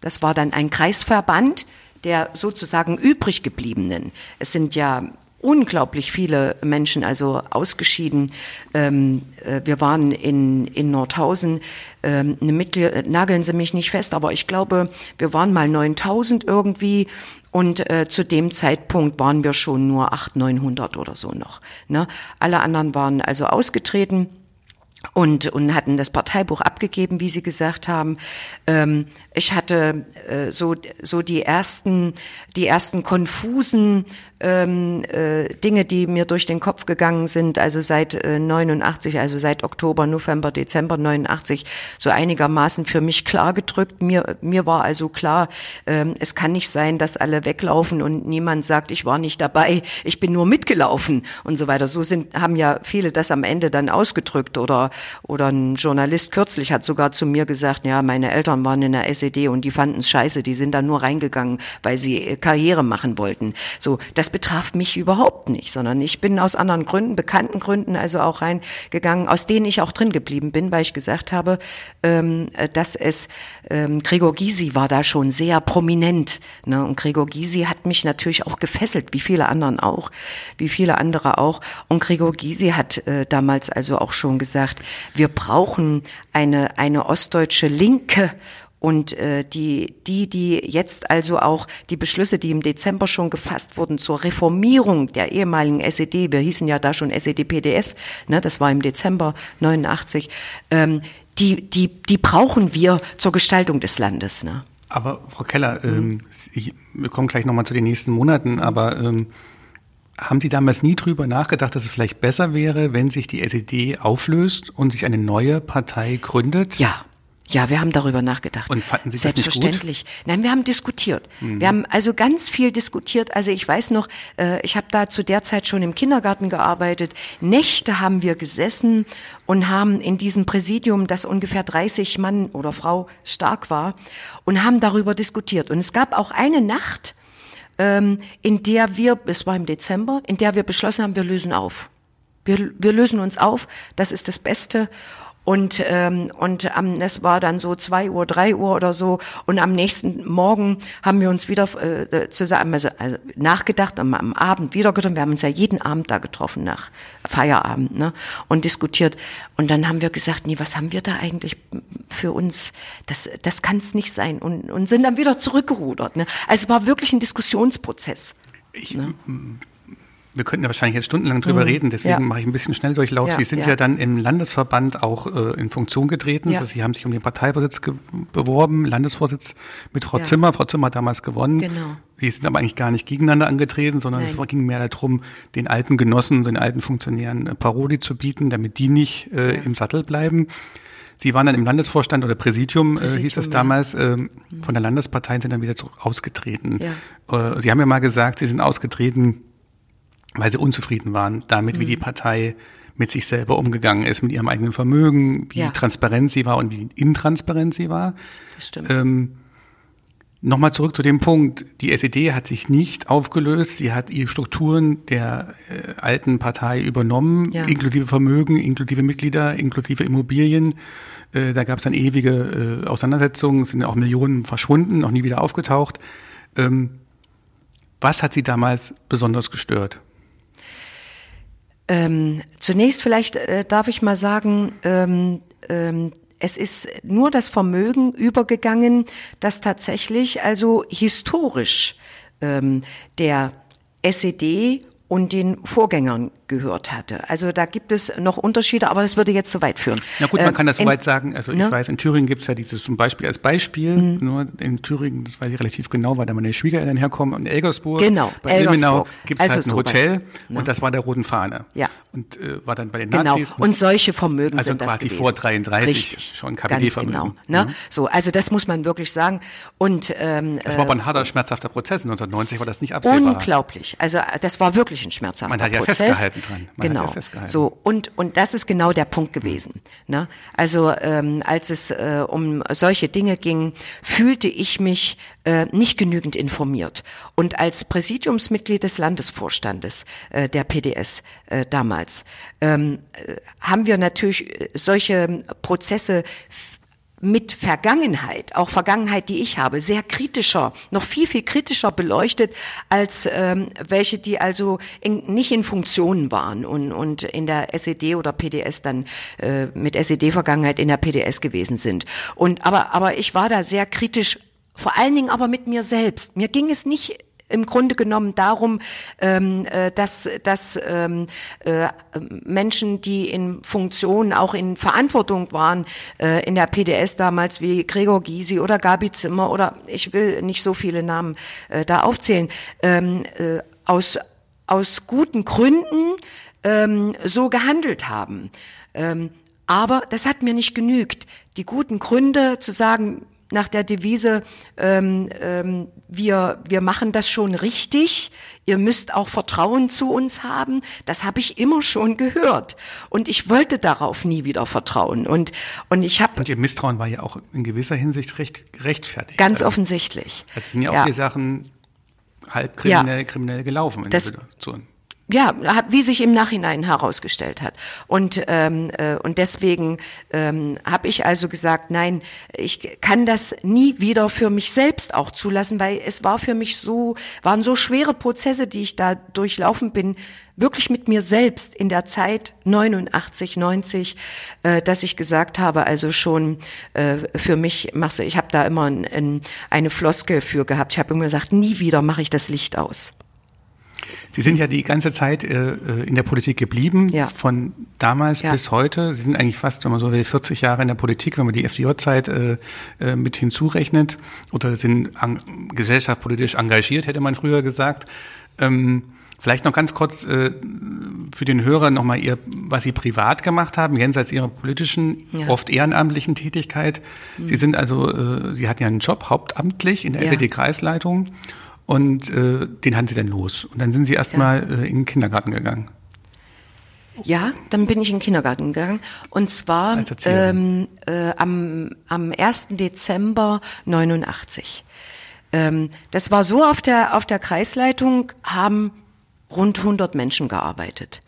Das war dann ein Kreisverband der sozusagen übrig gebliebenen. Es sind ja unglaublich viele Menschen also ausgeschieden. Ähm, äh, wir waren in, in Nordhausen, ähm, eine Mitglied, nageln Sie mich nicht fest, aber ich glaube, wir waren mal 9000 irgendwie und äh, zu dem Zeitpunkt waren wir schon nur 800, 900 oder so noch. Ne? Alle anderen waren also ausgetreten und, und hatten das Parteibuch abgegeben, wie Sie gesagt haben. Ähm, ich hatte äh, so, so die ersten, die ersten konfusen ähm, äh, Dinge, die mir durch den Kopf gegangen sind, also seit äh, 89, also seit Oktober, November, Dezember 89, so einigermaßen für mich klar gedrückt. Mir, mir war also klar, ähm, es kann nicht sein, dass alle weglaufen und niemand sagt, ich war nicht dabei, ich bin nur mitgelaufen und so weiter. So sind, haben ja viele das am Ende dann ausgedrückt oder oder ein Journalist kürzlich hat sogar zu mir gesagt, ja, meine Eltern waren in der SED und die fanden es scheiße, die sind da nur reingegangen, weil sie äh, Karriere machen wollten. So, das betraf mich überhaupt nicht, sondern ich bin aus anderen Gründen, bekannten Gründen also auch reingegangen, aus denen ich auch drin geblieben bin, weil ich gesagt habe, ähm, dass es ähm, Gregor Gysi war da schon sehr prominent, ne? Und Gregor Gysi hat mich natürlich auch gefesselt, wie viele anderen auch, wie viele andere auch. Und Gregor Gysi hat äh, damals also auch schon gesagt, wir brauchen eine eine ostdeutsche Linke und äh, die, die, die jetzt also auch die Beschlüsse, die im Dezember schon gefasst wurden zur Reformierung der ehemaligen SED, wir hießen ja da schon SED-PDS, ne, das war im Dezember 89, ähm, die, die, die brauchen wir zur Gestaltung des Landes. Ne? Aber Frau Keller, ähm, ich, wir kommen gleich nochmal zu den nächsten Monaten, aber ähm, haben Sie damals nie drüber nachgedacht, dass es vielleicht besser wäre, wenn sich die SED auflöst und sich eine neue Partei gründet? Ja, ja, wir haben darüber nachgedacht. Und fanden Sie das Selbstverständlich. Nicht gut? Nein, wir haben diskutiert. Mhm. Wir haben also ganz viel diskutiert. Also ich weiß noch, äh, ich habe da zu der Zeit schon im Kindergarten gearbeitet. Nächte haben wir gesessen und haben in diesem Präsidium, das ungefähr 30 Mann oder Frau stark war, und haben darüber diskutiert. Und es gab auch eine Nacht, ähm, in der wir, es war im Dezember, in der wir beschlossen haben, wir lösen auf. Wir, wir lösen uns auf, das ist das Beste. Und, ähm, und am, das war dann so zwei Uhr, drei Uhr oder so. Und am nächsten Morgen haben wir uns wieder äh, zusammen also, also nachgedacht, am, am Abend wieder getroffen. Wir haben uns ja jeden Abend da getroffen nach Feierabend ne? und diskutiert. Und dann haben wir gesagt, nee, was haben wir da eigentlich für uns? Das, das kann es nicht sein. Und, und sind dann wieder zurückgerudert. Ne? Also es war wirklich ein Diskussionsprozess. Ich, ne? Wir könnten ja wahrscheinlich jetzt stundenlang drüber mhm. reden, deswegen ja. mache ich ein bisschen Schnelldurchlauf. Ja, Sie sind ja. ja. dann im Landesverband auch äh, in Funktion getreten. Also Sie haben sich um den Parteivorsitz beworben, Landesvorsitz mit Frau Zimmer. Frau Zimmer hat damals gewonnen. Genau. Sie sind aber eigentlich gar nicht gegeneinander angetreten, sondern Nein. es ging mehr darum, den alten Genossen, den alten Funktionären äh, Paroli zu bieten, damit die nicht äh, im Sattel bleiben. Sie waren dann im Landesvorstand oder Präsidium, Präsidium äh, hieß es damals, äh, von der Landespartei und sind dann wieder zurück ausgetreten. Äh, Sie haben ja mal gesagt, Sie sind ausgetreten, weil sie unzufrieden waren damit, mhm. wie die mhm. Partei mit sich selber umgegangen ist, mit ihrem eigenen Vermögen, wie ja. transparent sie war und wie intransparent sie war. Das stimmt. Ähm, Nochmal zurück zu dem Punkt, die SED hat sich nicht aufgelöst, sie hat die Strukturen der äh, alten Partei übernommen, ja. inklusive Vermögen, inklusive Mitglieder, inklusive Immobilien. Äh, da gab es dann ewige äh, Auseinandersetzungen, sind auch Millionen verschwunden, noch nie wieder aufgetaucht. Ähm, was hat sie damals besonders gestört? Ähm, zunächst vielleicht äh, darf ich mal sagen, ähm, ähm, es ist nur das Vermögen übergegangen, das tatsächlich also historisch ähm, der SED und den Vorgängern gehört hatte. Also da gibt es noch Unterschiede, aber das würde jetzt zu weit führen. Na gut, man ähm, kann das soweit sagen. Also ne? ich weiß, in Thüringen gibt es ja dieses zum Beispiel als Beispiel. Mhm. Nur in Thüringen, das weiß ich relativ genau, weil da meine Schwiegereltern herkommen. In Elgersburg, genau, bei Ilmenau gibt es also halt ein sowas. Hotel ne? und das war der roten Fahne. Ja. Und äh, war dann bei den genau. Nazis. Genau. Und solche Vermögen also sind das quasi vor 33 Richtig. schon KPD-Vermögen. Genau. Ne? Mhm. So, also das muss man wirklich sagen. Und ähm, das war aber ein äh, harter, schmerzhafter Prozess. 1990 war das nicht absehbar. Unglaublich. Also das war wirklich ein schmerzhafter Prozess. Man hat ja Prozess. festgehalten dran. Man genau festgehalten. So und und das ist genau der Punkt gewesen. Ne? Also ähm, als es äh, um solche Dinge ging, fühlte ich mich äh, nicht genügend informiert. Und als Präsidiumsmitglied des Landesvorstandes äh, der PDS äh, damals ähm, äh, haben wir natürlich äh, solche Prozesse mit Vergangenheit, auch Vergangenheit, die ich habe, sehr kritischer, noch viel, viel kritischer beleuchtet, als ähm, welche, die also in, nicht in Funktionen waren und, und in der SED oder PDS dann äh, mit SED-Vergangenheit in der PDS gewesen sind. Und aber, aber ich war da sehr kritisch vor allen Dingen aber mit mir selbst. Mir ging es nicht im Grunde genommen darum, ähm, äh, dass, dass ähm, äh, Menschen, die in Funktionen, auch in Verantwortung waren, äh, in der PDS damals, wie Gregor Gysi oder Gabi Zimmer oder ich will nicht so viele Namen äh, da aufzählen, ähm, äh, aus, aus guten Gründen ähm, so gehandelt haben. Ähm, aber das hat mir nicht genügt. Die guten Gründe zu sagen, nach der Devise, ähm, ähm, wir, wir machen das schon richtig, ihr müsst auch Vertrauen zu uns haben, das habe ich immer schon gehört. Und ich wollte darauf nie wieder vertrauen. Und, und ich habe. Und Ihr Misstrauen war ja auch in gewisser Hinsicht recht, gerechtfertigt. Ganz also, offensichtlich. Es sind ja auch ja. die Sachen halb kriminell, ja. kriminell gelaufen in das, der Situation ja, wie sich im Nachhinein herausgestellt hat. Und, ähm, äh, und deswegen ähm, habe ich also gesagt, nein, ich kann das nie wieder für mich selbst auch zulassen, weil es war für mich so, waren so schwere Prozesse, die ich da durchlaufen bin, wirklich mit mir selbst in der Zeit 89, 90, äh, dass ich gesagt habe, also schon äh, für mich machst du, ich habe da immer ein, ein, eine Floskel für gehabt. Ich habe immer gesagt, nie wieder mache ich das Licht aus. Sie sind ja die ganze Zeit äh, äh, in der Politik geblieben, ja. von damals ja. bis heute. Sie sind eigentlich fast, wenn man so will, 40 Jahre in der Politik, wenn man die FDJ-Zeit äh, äh, mit hinzurechnet. Oder sind an, gesellschaftspolitisch engagiert, hätte man früher gesagt. Ähm, Vielleicht noch ganz kurz äh, für den Hörer nochmal ihr, was Sie privat gemacht haben, jenseits Ihrer politischen, ja. oft ehrenamtlichen Tätigkeit. Mhm. Sie sind also, äh, Sie hatten ja einen Job hauptamtlich in der ja. SED-Kreisleitung und äh, den hatten sie dann los. Und dann sind sie erstmal ja. äh, in den Kindergarten gegangen. Ja, dann bin ich in den Kindergarten gegangen. Und zwar ähm, äh, am, am 1. Dezember 89. Ähm, das war so, auf der, auf der Kreisleitung haben rund 100 Menschen gearbeitet.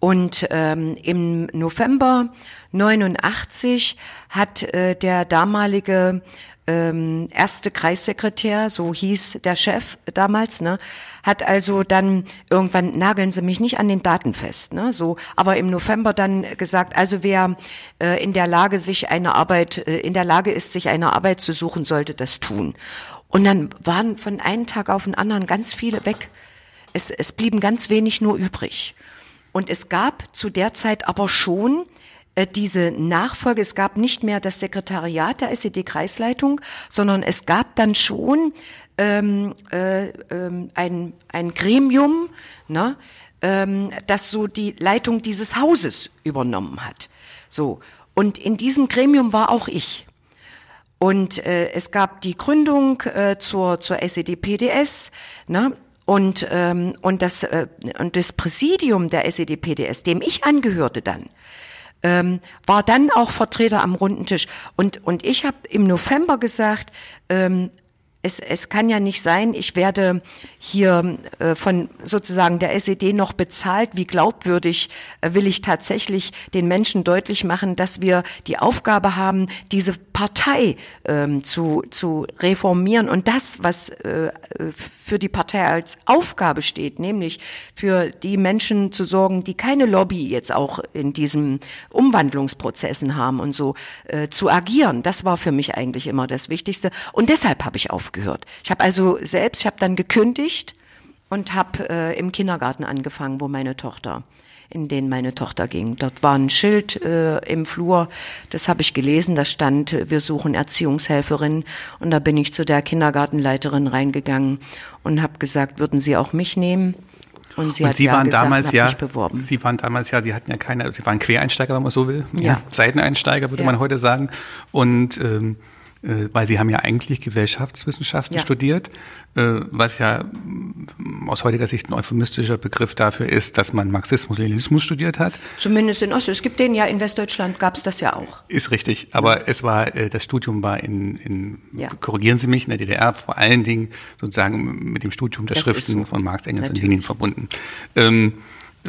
Und ähm, im November 89 hat äh, der damalige ähm, erste Kreissekretär, so hieß der Chef damals, ne, hat also dann irgendwann nageln Sie mich nicht an den Daten fest, ne, so, aber im November dann gesagt, also wer äh, in der Lage sich eine Arbeit, äh, in der Lage ist, sich eine Arbeit zu suchen, sollte das tun. Und dann waren von einem Tag auf den anderen ganz viele weg. Es, es blieben ganz wenig nur übrig. Und es gab zu der Zeit aber schon äh, diese Nachfolge, es gab nicht mehr das Sekretariat der SED-Kreisleitung, sondern es gab dann schon ähm, äh, ähm, ein, ein Gremium, ne, ähm, das so die Leitung dieses Hauses übernommen hat. So. Und in diesem Gremium war auch ich. Und äh, es gab die Gründung äh, zur, zur SED-PDS, ne, und, ähm, und, das, äh, und das Präsidium der SED-PDS, dem ich angehörte dann, ähm, war dann auch Vertreter am runden Tisch. Und, und ich habe im November gesagt, ähm, es, es kann ja nicht sein, ich werde hier äh, von sozusagen der SED noch bezahlt. Wie glaubwürdig äh, will ich tatsächlich den Menschen deutlich machen, dass wir die Aufgabe haben, diese Partei ähm, zu, zu reformieren und das, was äh, für die Partei als Aufgabe steht, nämlich für die Menschen zu sorgen, die keine Lobby jetzt auch in diesen Umwandlungsprozessen haben und so äh, zu agieren. Das war für mich eigentlich immer das Wichtigste und deshalb habe ich auf aufgehört. Ich habe also selbst, ich habe dann gekündigt und habe äh, im Kindergarten angefangen, wo meine Tochter in den meine Tochter ging. Dort war ein Schild äh, im Flur, das habe ich gelesen, da stand, wir suchen Erziehungshelferin. Und da bin ich zu der Kindergartenleiterin reingegangen und habe gesagt, würden Sie auch mich nehmen? Und Sie, und Sie ja waren gesagt, damals ja, Sie waren damals ja, Sie hatten ja keine, Sie waren Quereinsteiger, wenn man so will, ja. Seiteneinsteiger würde ja. man heute sagen. Und ähm, äh, weil Sie haben ja eigentlich Gesellschaftswissenschaften ja. studiert, äh, was ja mm, aus heutiger Sicht ein euphemistischer Begriff dafür ist, dass man Marxismus, Leninismus studiert hat. Zumindest in Ost. Es gibt den ja in Westdeutschland gab es das ja auch. Ist richtig, aber ja. es war äh, das Studium war in, in ja. korrigieren Sie mich in der DDR vor allen Dingen sozusagen mit dem Studium der das Schriften so. von Marx, Engels Natürlich. und Lenin verbunden. Ähm,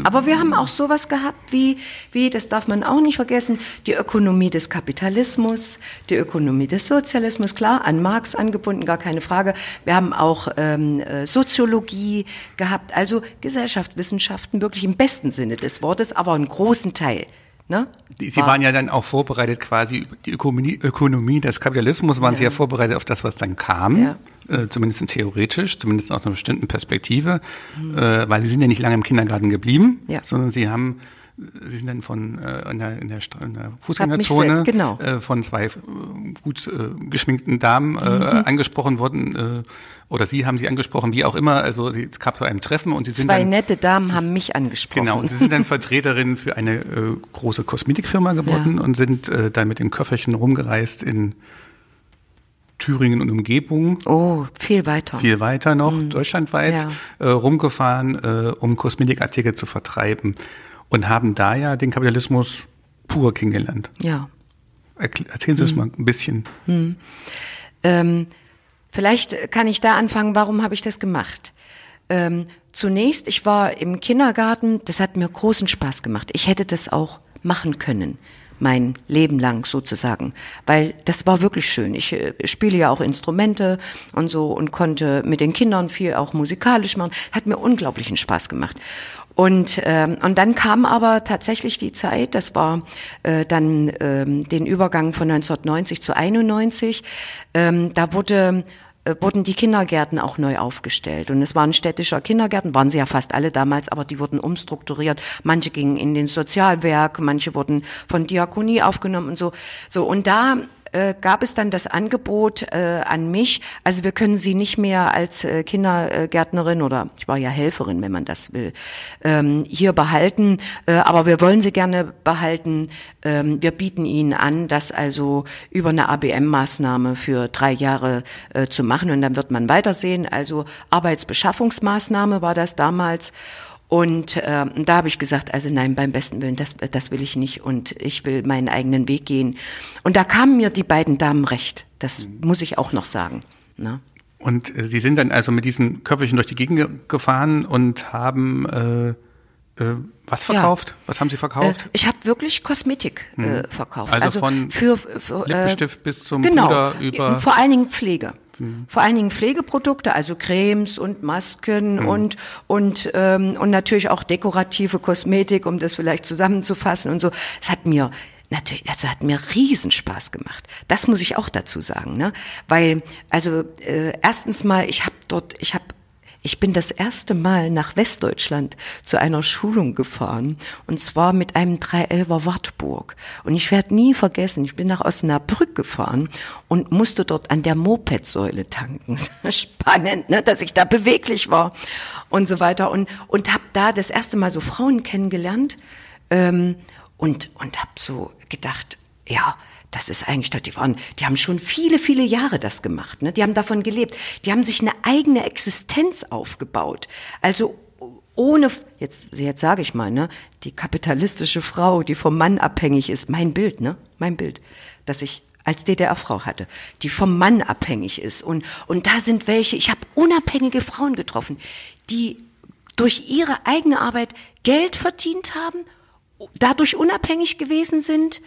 aber wir haben auch sowas gehabt wie, wie, das darf man auch nicht vergessen, die Ökonomie des Kapitalismus, die Ökonomie des Sozialismus, klar, an Marx angebunden, gar keine Frage. Wir haben auch ähm, äh, Soziologie gehabt, also Gesellschaftswissenschaften wirklich im besten Sinne des Wortes, aber einen großen Teil. Ne? Sie war, waren ja dann auch vorbereitet quasi, die Ökonomie, Ökonomie des Kapitalismus waren ja. Sie ja vorbereitet auf das, was dann kam. Ja äh, zumindest theoretisch, zumindest aus einer bestimmten Perspektive, mhm. äh, weil sie sind ja nicht lange im Kindergarten geblieben, ja. sondern sie haben Sie sind dann von äh, in, der, in, der, in der Fußgängerzone genau. äh, von zwei äh, gut äh, geschminkten Damen äh, mhm. angesprochen worden äh, oder Sie haben sie angesprochen, wie auch immer. Also es gab so ein Treffen und Sie sind zwei dann, nette Damen Sie, haben mich angesprochen. Genau, und Sie sind dann Vertreterin für eine äh, große Kosmetikfirma geworden ja. und sind äh, dann mit dem Köfferchen rumgereist in Thüringen und Umgebung. Oh, viel weiter. Viel weiter noch, mhm. deutschlandweit, ja. äh, rumgefahren, äh, um Kosmetikartikel zu vertreiben. Und haben da ja den Kapitalismus pur kennengelernt. Ja. Erzählen Sie es mhm. mal ein bisschen. Mhm. Ähm, vielleicht kann ich da anfangen, warum habe ich das gemacht? Ähm, zunächst, ich war im Kindergarten, das hat mir großen Spaß gemacht. Ich hätte das auch machen können mein Leben lang sozusagen, weil das war wirklich schön. Ich äh, spiele ja auch Instrumente und so und konnte mit den Kindern viel auch musikalisch machen. Hat mir unglaublichen Spaß gemacht. Und, ähm, und dann kam aber tatsächlich die Zeit, das war äh, dann ähm, den Übergang von 1990 zu 91, ähm, da wurde äh, wurden die Kindergärten auch neu aufgestellt. Und es waren städtischer Kindergärten, waren sie ja fast alle damals, aber die wurden umstrukturiert. Manche gingen in den Sozialwerk, manche wurden von Diakonie aufgenommen und so. So, und da äh, gab es dann das Angebot äh, an mich, also wir können sie nicht mehr als äh, Kindergärtnerin oder ich war ja Helferin, wenn man das will, ähm, hier behalten, äh, aber wir wollen sie gerne behalten. Ähm, wir bieten ihnen an, das also über eine ABM-Maßnahme für drei Jahre äh, zu machen und dann wird man weitersehen. Also Arbeitsbeschaffungsmaßnahme war das damals. Und äh, da habe ich gesagt, also nein, beim besten Willen, das, das will ich nicht und ich will meinen eigenen Weg gehen. Und da kamen mir die beiden Damen recht. Das mhm. muss ich auch noch sagen. Ne? Und äh, Sie sind dann also mit diesen Köfferchen durch die Gegend gefahren und haben äh, äh, was verkauft? Ja. Was haben Sie verkauft? Äh, ich habe wirklich Kosmetik äh, hm. verkauft. Also, also von für, für, Lippenstift bis zum genau, Puder über. Vor allen Dingen Pflege. Vor allen Dingen Pflegeprodukte, also Cremes und Masken mhm. und und ähm, und natürlich auch dekorative Kosmetik, um das vielleicht zusammenzufassen und so. Es hat mir natürlich, also hat mir Riesenspaß gemacht. Das muss ich auch dazu sagen, ne? Weil also äh, erstens mal, ich habe dort, ich habe ich bin das erste Mal nach Westdeutschland zu einer Schulung gefahren und zwar mit einem 311er Wartburg. Und ich werde nie vergessen, ich bin nach Osnabrück gefahren und musste dort an der Mopedsäule tanken. Spannend, ne, dass ich da beweglich war und so weiter. Und, und habe da das erste Mal so Frauen kennengelernt ähm, und, und habe so gedacht, ja, das ist eigentlich, die waren, die haben schon viele, viele Jahre das gemacht, ne? Die haben davon gelebt. Die haben sich eine eigene Existenz aufgebaut. Also ohne, jetzt, jetzt sage ich mal, ne, die kapitalistische Frau, die vom Mann abhängig ist, mein Bild, ne, mein Bild, dass ich als DDR-Frau hatte, die vom Mann abhängig ist. Und, und da sind welche, ich habe unabhängige Frauen getroffen, die durch ihre eigene Arbeit Geld verdient haben, dadurch unabhängig gewesen sind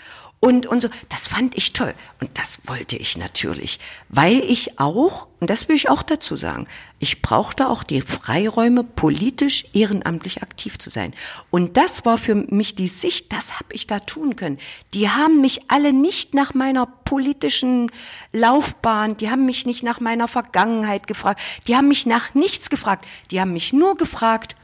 und, und so. Das fand ich toll. Und das wollte ich natürlich, weil ich auch, und das will ich auch dazu sagen, ich brauchte auch die Freiräume, politisch ehrenamtlich aktiv zu sein. Und das war für mich die Sicht, das habe ich da tun können. Die haben mich alle nicht nach meiner politischen Laufbahn, die haben mich nicht nach meiner Vergangenheit gefragt, die haben mich nach nichts gefragt. Die haben mich nur gefragt,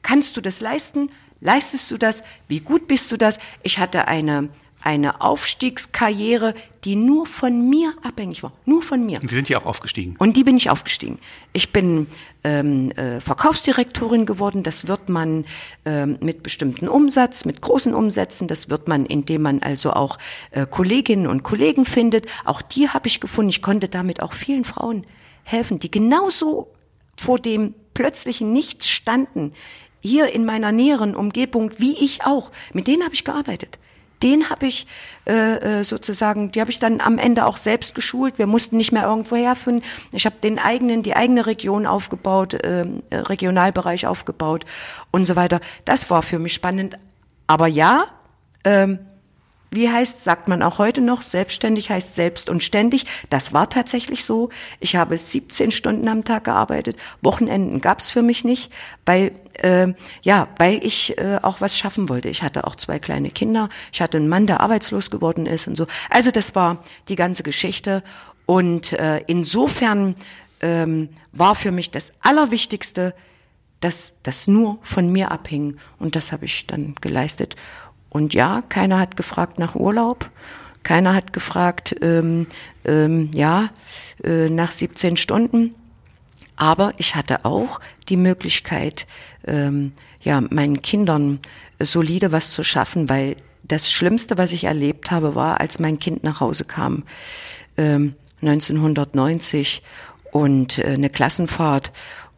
kannst du das leisten? Leistest du das? Wie gut bist du das? Ich hatte eine eine Aufstiegskarriere, die nur von mir abhängig war. Nur von mir. Und die sind ja auch aufgestiegen. Und die bin ich aufgestiegen. Ich bin ähm, äh, Verkaufsdirektorin geworden. Das wird man ähm, mit bestimmten Umsatz, mit großen Umsätzen. Das wird man, indem man also auch äh, Kolleginnen und Kollegen findet. Auch die habe ich gefunden. Ich konnte damit auch vielen Frauen helfen, die genauso vor dem plötzlichen Nichts standen. Hier in meiner näheren Umgebung, wie ich auch. Mit denen habe ich gearbeitet den habe ich äh, äh, sozusagen, die habe ich dann am Ende auch selbst geschult. Wir mussten nicht mehr irgendwo herfinden. Ich habe den eigenen, die eigene Region aufgebaut, äh, Regionalbereich aufgebaut und so weiter. Das war für mich spannend. Aber ja, ähm, wie heißt, sagt man auch heute noch, selbstständig heißt selbst und ständig. Das war tatsächlich so. Ich habe 17 Stunden am Tag gearbeitet. Wochenenden gab's für mich nicht, weil äh, ja, weil ich äh, auch was schaffen wollte. Ich hatte auch zwei kleine Kinder. Ich hatte einen Mann, der arbeitslos geworden ist und so. Also das war die ganze Geschichte. Und äh, insofern ähm, war für mich das Allerwichtigste, dass das nur von mir abhing. Und das habe ich dann geleistet. Und ja, keiner hat gefragt nach Urlaub. Keiner hat gefragt, ähm, ähm, ja, äh, nach 17 Stunden. Aber ich hatte auch die Möglichkeit, ähm, ja, meinen Kindern solide was zu schaffen, weil das Schlimmste, was ich erlebt habe, war, als mein Kind nach Hause kam. Ähm, 1990 und äh, eine Klassenfahrt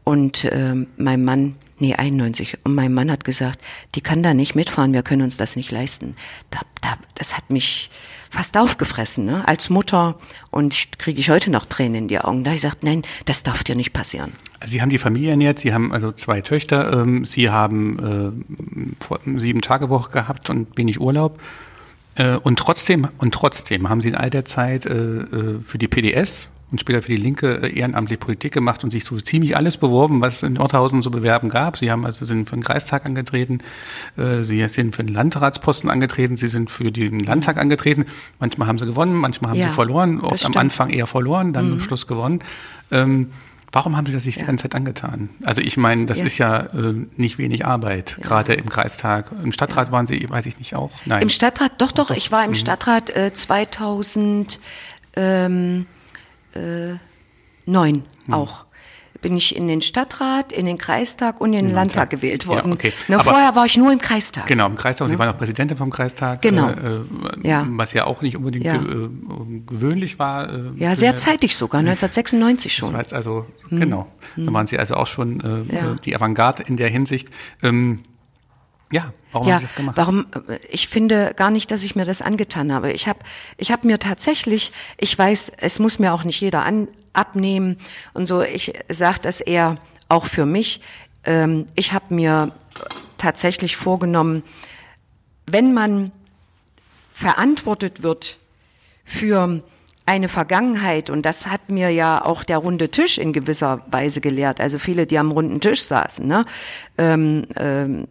und äh, mein Mann, nee 91 und mein Mann hat gesagt, die kann da nicht mitfahren, wir können uns das nicht leisten. Da, da, das hat mich fast aufgefressen, ne? als Mutter und kriege ich heute noch Tränen in die Augen. Da ich gesagt, nein, das darf dir nicht passieren. Sie haben die Familie ernährt, Sie haben also zwei Töchter, ähm, Sie haben äh, sieben Tage Woche gehabt und wenig Urlaub. Äh, und trotzdem, und trotzdem haben Sie in all der Zeit äh, äh für die PDS und später für die Linke äh, ehrenamtlich Politik gemacht und sich so ziemlich alles beworben, was in Nordhausen zu bewerben gab. Sie haben also sind für den Kreistag angetreten, äh, sie sind für den Landratsposten angetreten, sie sind für den Landtag angetreten. Manchmal haben sie gewonnen, manchmal haben ja, sie verloren, oft am Anfang eher verloren, dann mhm. am Schluss gewonnen. Ähm, Warum haben Sie das sich ja. die ganze Zeit angetan? Also ich meine, das ja. ist ja äh, nicht wenig Arbeit, ja. gerade im Kreistag. Im Stadtrat waren Sie, weiß ich nicht, auch? Nein. Im Stadtrat, doch, doch, ich war im mhm. Stadtrat äh, 2000. Ähm, äh, neun hm. auch bin ich in den Stadtrat, in den Kreistag und in den Landtag, Landtag gewählt worden. Ja, okay. Na, vorher war ich nur im Kreistag. Genau, im Kreistag. Ja. Sie waren auch Präsidentin vom Kreistag. Genau. Äh, ja. Was ja auch nicht unbedingt ja. Ge äh, gewöhnlich war. Äh, ja, sehr zeitig sogar, 1996 schon. Das heißt also, hm. genau. Hm. Da waren Sie also auch schon äh, die Avantgarde in der Hinsicht. Ähm, ja, warum ja, haben Sie das gemacht? Warum? Ich finde gar nicht, dass ich mir das angetan habe. Ich habe, ich habe mir tatsächlich, ich weiß, es muss mir auch nicht jeder an, abnehmen und so. Ich sage das eher auch für mich. Ähm, ich habe mir tatsächlich vorgenommen, wenn man verantwortet wird für eine Vergangenheit und das hat mir ja auch der runde Tisch in gewisser Weise gelehrt. Also viele, die am runden Tisch saßen, ne, ähm, ähm,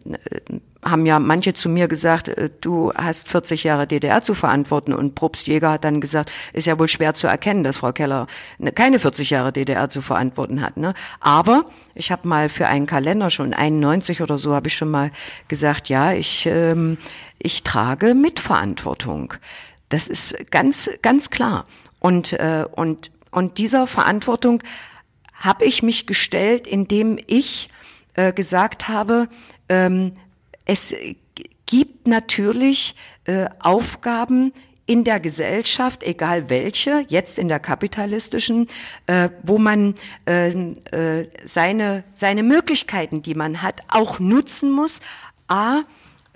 haben ja manche zu mir gesagt, äh, du hast 40 Jahre DDR zu verantworten und Probst Jäger hat dann gesagt, ist ja wohl schwer zu erkennen, dass Frau Keller ne, keine 40 Jahre DDR zu verantworten hat. Ne? Aber ich habe mal für einen Kalender schon 91 oder so habe ich schon mal gesagt, ja, ich ähm, ich trage Mitverantwortung. Das ist ganz ganz klar. Und, äh, und, und dieser Verantwortung habe ich mich gestellt, indem ich äh, gesagt habe, ähm, es gibt natürlich äh, Aufgaben in der Gesellschaft, egal welche, jetzt in der kapitalistischen, äh, wo man äh, äh, seine, seine Möglichkeiten, die man hat, auch nutzen muss. A,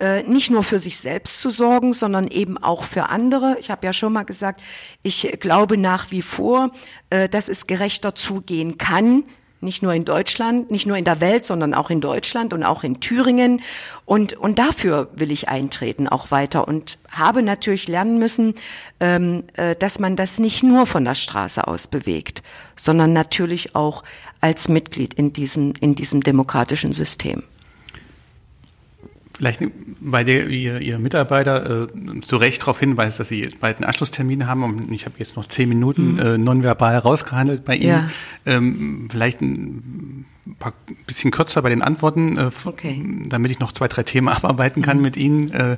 äh, nicht nur für sich selbst zu sorgen, sondern eben auch für andere. Ich habe ja schon mal gesagt, ich glaube nach wie vor, äh, dass es gerechter zugehen kann, nicht nur in Deutschland, nicht nur in der Welt, sondern auch in Deutschland und auch in Thüringen. Und, und dafür will ich eintreten, auch weiter. Und habe natürlich lernen müssen, ähm, äh, dass man das nicht nur von der Straße aus bewegt, sondern natürlich auch als Mitglied in diesem, in diesem demokratischen System. Vielleicht, weil der, ihr, ihr Mitarbeiter äh, zu Recht darauf hinweist, dass Sie bald einen Anschlusstermin haben und ich habe jetzt noch zehn Minuten mhm. äh, nonverbal rausgehandelt bei Ihnen. Ja. Ähm, vielleicht ein paar, bisschen kürzer bei den Antworten, äh, okay. damit ich noch zwei, drei Themen abarbeiten kann mhm. mit Ihnen, äh,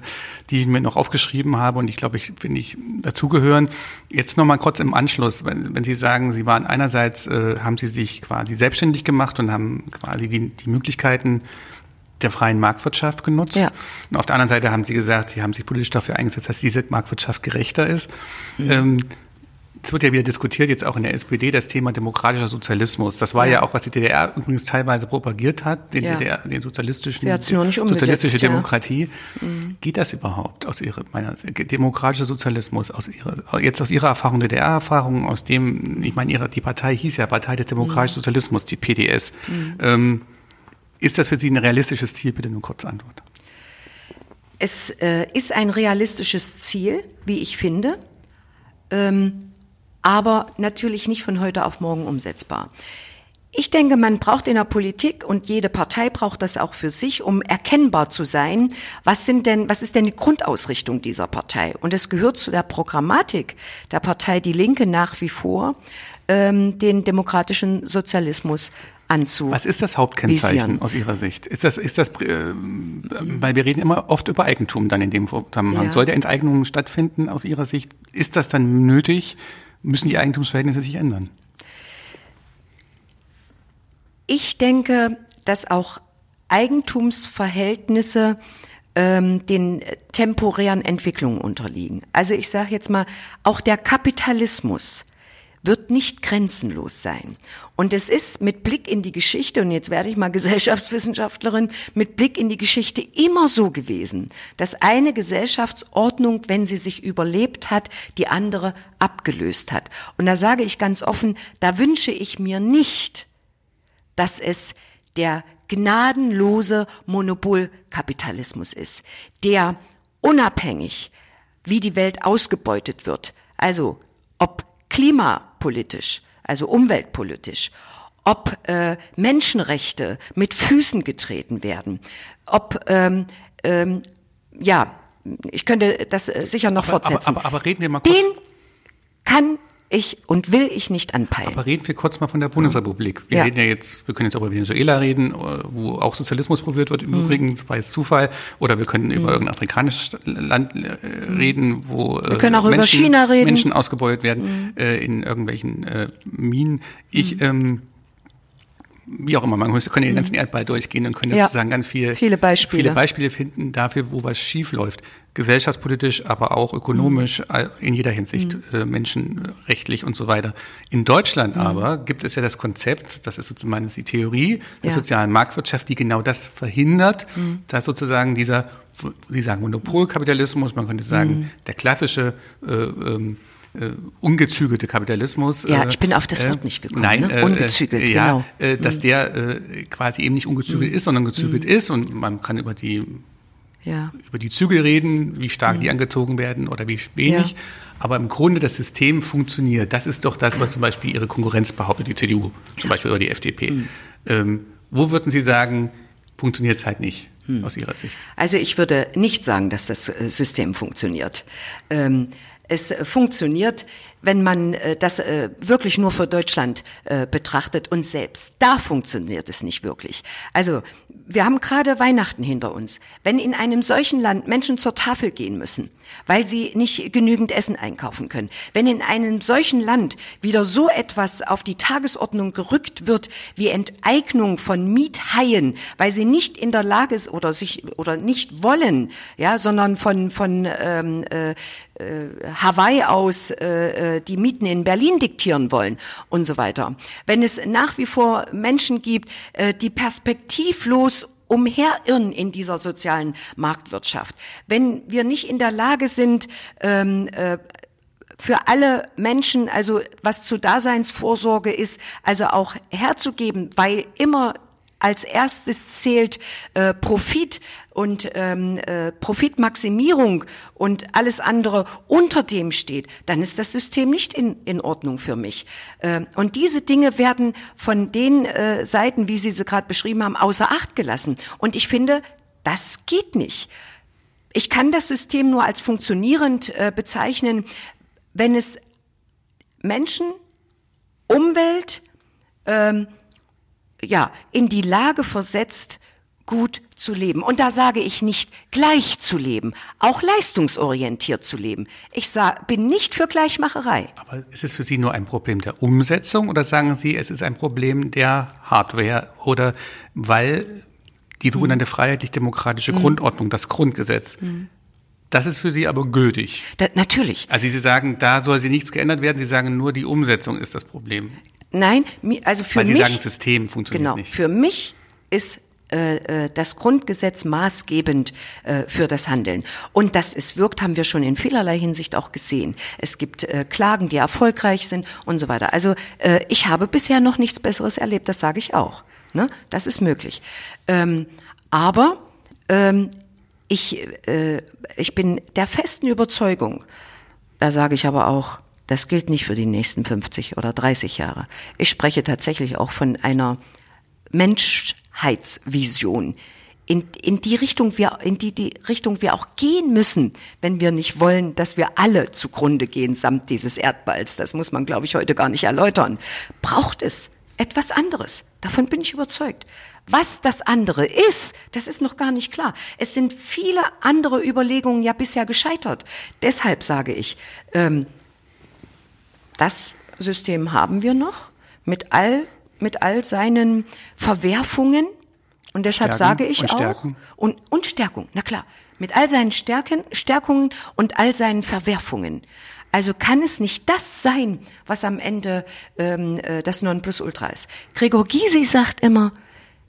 die ich mir noch aufgeschrieben habe und ich glaube, ich finde ich dazugehören. Jetzt nochmal kurz im Anschluss, wenn, wenn Sie sagen, Sie waren einerseits, äh, haben Sie sich quasi selbstständig gemacht und haben quasi die, die Möglichkeiten der freien Marktwirtschaft genutzt. Ja. Und auf der anderen Seite haben Sie gesagt, Sie haben sich politisch dafür eingesetzt, dass diese Marktwirtschaft gerechter ist. Mhm. Ähm, es wird ja wieder diskutiert, jetzt auch in der SPD, das Thema demokratischer Sozialismus. Das war ja, ja auch, was die DDR übrigens teilweise propagiert hat, den, ja. DDR, den sozialistischen, sozialistische Demokratie. Ja. Mhm. Geht das überhaupt aus Ihrer, meiner, demokratischer Sozialismus, aus Ihrer, jetzt aus Ihrer Erfahrung, DDR-Erfahrung, aus dem, ich meine, Ihre, die Partei hieß ja Partei des demokratischen mhm. Sozialismus, die PDS. Mhm. Ähm, ist das für Sie ein realistisches Ziel? Bitte nur kurze Antwort. Es äh, ist ein realistisches Ziel, wie ich finde, ähm, aber natürlich nicht von heute auf morgen umsetzbar. Ich denke, man braucht in der Politik und jede Partei braucht das auch für sich, um erkennbar zu sein. Was sind denn, was ist denn die Grundausrichtung dieser Partei? Und es gehört zu der Programmatik der Partei Die Linke nach wie vor, ähm, den demokratischen Sozialismus anzu. Was ist das Hauptkennzeichen aus Ihrer Sicht? Ist das, ist das, äh, weil wir reden immer oft über Eigentum dann in dem Zusammenhang. Ja. Soll der Enteignung stattfinden aus Ihrer Sicht? Ist das dann nötig? Müssen die Eigentumsverhältnisse sich ändern? Ich denke, dass auch Eigentumsverhältnisse ähm, den temporären Entwicklungen unterliegen. Also ich sage jetzt mal, auch der Kapitalismus wird nicht grenzenlos sein. Und es ist mit Blick in die Geschichte, und jetzt werde ich mal Gesellschaftswissenschaftlerin, mit Blick in die Geschichte immer so gewesen, dass eine Gesellschaftsordnung, wenn sie sich überlebt hat, die andere abgelöst hat. Und da sage ich ganz offen, da wünsche ich mir nicht, dass es der gnadenlose Monopolkapitalismus ist, der unabhängig, wie die Welt ausgebeutet wird, also ob klimapolitisch, also umweltpolitisch, ob äh, Menschenrechte mit Füßen getreten werden, ob ähm, ähm, ja, ich könnte das äh, sicher noch aber, fortsetzen. Aber, aber, aber reden wir mal kurz. Den kann ich und will ich nicht anpeilen. Aber reden wir kurz mal von der Bundesrepublik. Wir Ja. reden ja jetzt, wir können jetzt auch über Venezuela reden, äh, wo auch Sozialismus probiert wird, im Mhm. Übrigen, war jetzt Zufall. Oder wir können über irgendein afrikanisches Land äh, reden, wo äh, Mhm. können auch über Menschen, China reden. Mhm. Menschen ausgebeutet werden äh, in irgendwelchen äh, Minen. Ich, ähm, wie auch immer, man könnte den ganzen Erdball durchgehen und könnte Mhm. Ja. sozusagen ganz viel, Viele Beispiele. viele Beispiele finden dafür, wo was schief läuft. Gesellschaftspolitisch, aber auch ökonomisch, Mhm. in jeder Hinsicht, äh, menschenrechtlich und so weiter. In Deutschland Mhm. aber gibt es ja das Konzept, das ist sozusagen die Theorie der Ja. sozialen Marktwirtschaft, die genau das verhindert, Mhm. dass sozusagen dieser, Sie sagen Monopolkapitalismus, man könnte sagen, Mhm. der klassische äh, ähm, äh, ungezügelte Kapitalismus. Ja, äh, ich bin auf das äh, Wort nicht gekommen, Nein, ne? äh, Ungezügelt, äh, ja, genau. äh, dass der äh, quasi eben nicht ungezügelt ist, sondern gezügelt ist und man kann über die ja. über die Zügel reden, wie stark die angezogen werden oder wie wenig. Ja. Aber im Grunde das System funktioniert. Das ist doch das, was zum Beispiel Ihre Konkurrenz behauptet, die CDU, zum Beispiel oder die FDP. Ähm, wo würden Sie sagen, funktioniert es halt nicht aus Ihrer Sicht? Also ich würde nicht sagen, dass das äh, System funktioniert. Ähm, es funktioniert, wenn man äh, das äh, wirklich nur für Deutschland äh, betrachtet und selbst da funktioniert es nicht wirklich. Also wir haben gerade Weihnachten hinter uns. Wenn in einem solchen Land Menschen zur Tafel gehen müssen, weil sie nicht genügend Essen einkaufen können, wenn in einem solchen Land wieder so etwas auf die Tagesordnung gerückt wird wie Enteignung von Miethaien, weil sie nicht in der Lage ist oder sich oder nicht wollen, ja, sondern von von ähm, äh, äh, Hawaii aus äh, äh, die Mieten in Berlin diktieren wollen und so weiter. Wenn es nach wie vor Menschen gibt, äh, die perspektivlos umherirren in dieser sozialen Marktwirtschaft, wenn wir nicht in der Lage sind, ähm, äh, für alle Menschen, also was zu Daseinsvorsorge ist, also auch herzugeben, weil immer als erstes zählt äh, Profit und ähm, äh, Profitmaximierung und alles andere unter dem steht, dann ist das System nicht in, in Ordnung für mich. Ähm, und diese Dinge werden von den äh, Seiten, wie Sie sie gerade beschrieben haben, außer Acht gelassen. Und ich finde, das geht nicht. Ich kann das System nur als funktionierend äh, bezeichnen, wenn es Menschen, Umwelt, ähm, ja, in die Lage versetzt, gut zu leben. Und da sage ich nicht gleich zu leben, auch leistungsorientiert zu leben. Ich sag, bin nicht für Gleichmacherei. Aber ist es für Sie nur ein Problem der Umsetzung oder sagen Sie, es ist ein Problem der Hardware oder weil die sogenannte freiheitlich-demokratische Grundordnung, das Grundgesetz, das ist für Sie aber gültig. Da, natürlich. Also Sie sagen, da soll sie nichts geändert werden, Sie sagen nur, die Umsetzung ist das Problem. Nein, also für Weil Sie mich. sagen, das System funktioniert genau, nicht. Für mich ist das Grundgesetz maßgebend äh, für das Handeln. Und dass es wirkt, haben wir schon in vielerlei Hinsicht auch gesehen. Es gibt äh, Klagen, die erfolgreich sind und so weiter. Also äh, ich habe bisher noch nichts Besseres erlebt, das sage ich auch. Ne? Das ist möglich. Ähm, aber ähm, ich, äh, ich bin der festen Überzeugung, da sage ich aber auch, das gilt nicht für die nächsten 50 oder 30 Jahre. Ich spreche tatsächlich auch von einer Menschheitsvision. In, in die Richtung wir, in die, die Richtung wir auch gehen müssen, wenn wir nicht wollen, dass wir alle zugrunde gehen samt dieses Erdballs. Das muss man, glaube ich, heute gar nicht erläutern. Braucht es etwas anderes. Davon bin ich überzeugt. Was das andere ist, das ist noch gar nicht klar. Es sind viele andere Überlegungen ja bisher gescheitert. Deshalb sage ich, ähm, das System haben wir noch mit all, mit all seinen Verwerfungen. Und deshalb Stärken sage ich und auch, und, und Stärkung, na klar, mit all seinen Stärken, Stärkungen und all seinen Verwerfungen. Also kann es nicht das sein, was am Ende ähm, äh, das Nonplusultra ist. Gregor Gysi sagt immer,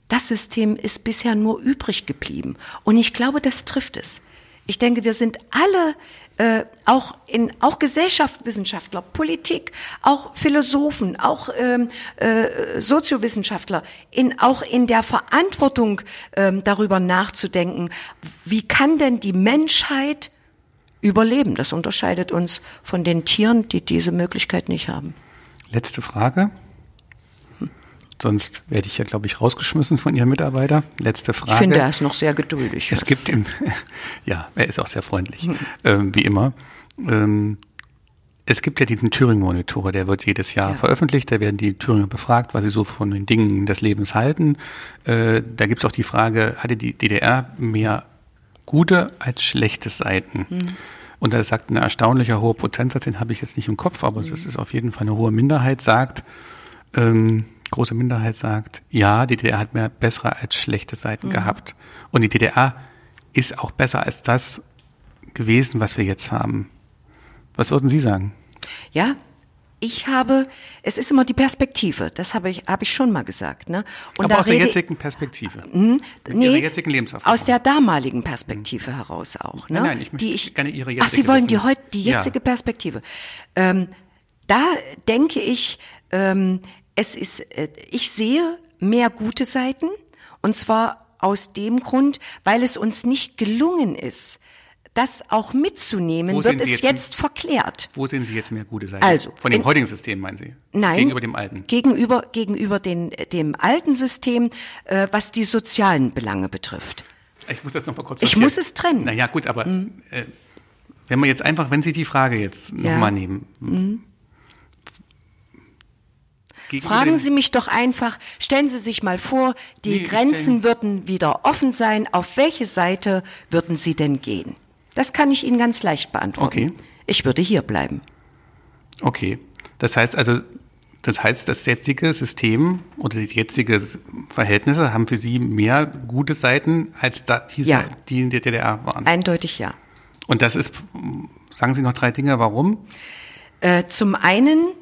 das System ist bisher nur übrig geblieben. Und ich glaube, das trifft es. Ich denke, wir sind alle äh, auch in auch Gesellschaftswissenschaftler, Politik, auch Philosophen, auch ähm, äh, Soziowissenschaftler, in auch in der Verantwortung ähm, darüber nachzudenken, wie kann denn die Menschheit überleben? Das unterscheidet uns von den Tieren, die diese Möglichkeit nicht haben. Letzte Frage. Sonst werde ich ja, glaube ich, rausgeschmissen von Ihrem Mitarbeiter. Letzte Frage. Ich finde, er ist noch sehr geduldig. Es gibt im, ja, er ist auch sehr freundlich, hm. ähm, wie immer. Ähm, es gibt ja diesen Turing-Monitor, der wird jedes Jahr ja. veröffentlicht. Da werden die Thüringer befragt, was sie so von den Dingen des Lebens halten. Äh, da gibt es auch die Frage, hatte die DDR mehr gute als schlechte Seiten? Hm. Und da sagt eine erstaunlicher hohe Prozentsatz, den habe ich jetzt nicht im Kopf, aber hm. es ist auf jeden Fall eine hohe Minderheit, sagt, ähm, große Minderheit sagt, ja, die DDR hat mehr bessere als schlechte Seiten mhm. gehabt. Und die DDR ist auch besser als das gewesen, was wir jetzt haben. Was würden Sie sagen? Ja, ich habe, es ist immer die Perspektive, das habe ich, habe ich schon mal gesagt. Ne? Und Aber aus der jetzigen Perspektive, mh, nee, Ihrer jetzigen Lebenserfahrung. Aus der damaligen Perspektive mhm. heraus auch. Ne? Nein, nein, ich möchte die ich, gerne Ihre jetzige Ach, Sie wollen die, heut, die jetzige ja. Perspektive. Ähm, da denke ich, ähm, es ist, äh, ich sehe mehr gute Seiten und zwar aus dem Grund, weil es uns nicht gelungen ist, das auch mitzunehmen, wo wird es jetzt, jetzt verklärt. Wo sehen Sie jetzt mehr gute Seiten? Also von dem in, heutigen System meinen Sie? Nein. Gegenüber dem alten? Gegenüber gegenüber den, dem alten System, äh, was die sozialen Belange betrifft. Ich muss das noch mal kurz. Ich muss es trennen. Na ja, gut, aber mhm. äh, wenn wir jetzt einfach, wenn Sie die Frage jetzt ja. nochmal nehmen, mhm. Fragen Sie mich doch einfach, stellen Sie sich mal vor, die nee, Grenzen würden wieder offen sein. Auf welche Seite würden Sie denn gehen? Das kann ich Ihnen ganz leicht beantworten. Okay. Ich würde hier bleiben. Okay. Das heißt also, das heißt, das jetzige System oder die jetzige Verhältnisse haben für Sie mehr gute Seiten als die, ja. die in der DDR waren? Eindeutig ja. Und das ist, sagen Sie noch drei Dinge, warum? Äh, zum einen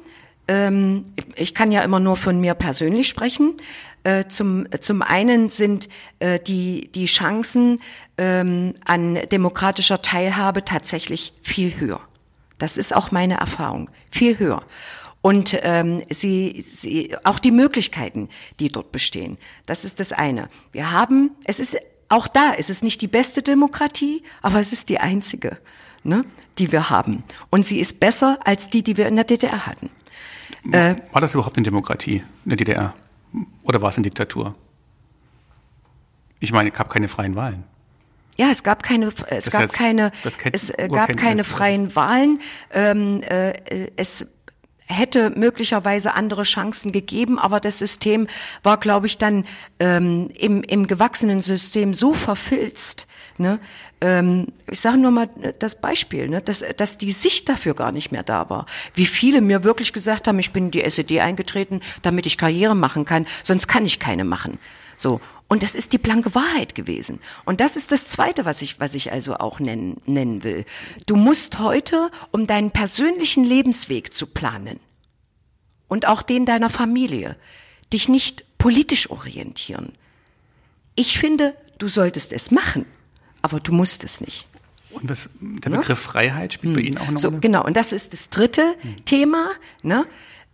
ähm, ich kann ja immer nur von mir persönlich sprechen. Äh, zum, zum einen sind äh, die, die Chancen ähm, an demokratischer Teilhabe tatsächlich viel höher. Das ist auch meine Erfahrung. Viel höher. Und ähm, sie, sie, auch die Möglichkeiten, die dort bestehen. Das ist das eine. Wir haben, es ist auch da, es ist nicht die beste Demokratie, aber es ist die einzige, ne, die wir haben. Und sie ist besser als die, die wir in der DDR hatten. Äh, war das überhaupt eine Demokratie in der DDR? Oder war es eine Diktatur? Ich meine, es gab keine freien Wahlen. Ja, es gab keine, es das gab heißt, keine, es gab keine freien Wahlen. Ähm, äh, es hätte möglicherweise andere Chancen gegeben, aber das System war, glaube ich, dann ähm, im, im gewachsenen System so verfilzt, ne, ähm, ich sage nur mal das Beispiel, ne, dass, dass die Sicht dafür gar nicht mehr da war. Wie viele mir wirklich gesagt haben, ich bin in die SED eingetreten, damit ich Karriere machen kann, sonst kann ich keine machen. So. Und das ist die blanke Wahrheit gewesen. Und das ist das Zweite, was ich, was ich also auch nennen, nennen will. Du musst heute, um deinen persönlichen Lebensweg zu planen und auch den deiner Familie, dich nicht politisch orientieren. Ich finde, du solltest es machen aber du musst es nicht. Und was, der Begriff ja? Freiheit spielt bei hm. Ihnen auch noch so, eine Genau, und das ist das dritte hm. Thema. Ne?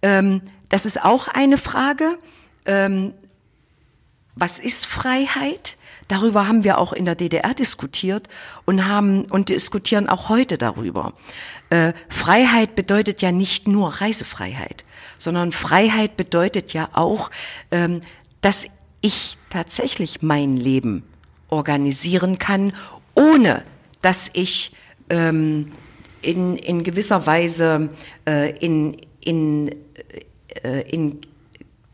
Ähm, das ist auch eine Frage. Ähm, was ist Freiheit? Darüber haben wir auch in der DDR diskutiert und haben und diskutieren auch heute darüber. Äh, Freiheit bedeutet ja nicht nur Reisefreiheit, sondern Freiheit bedeutet ja auch, ähm, dass ich tatsächlich mein Leben organisieren kann, ohne dass ich ähm, in, in gewisser Weise äh, in, in, äh, in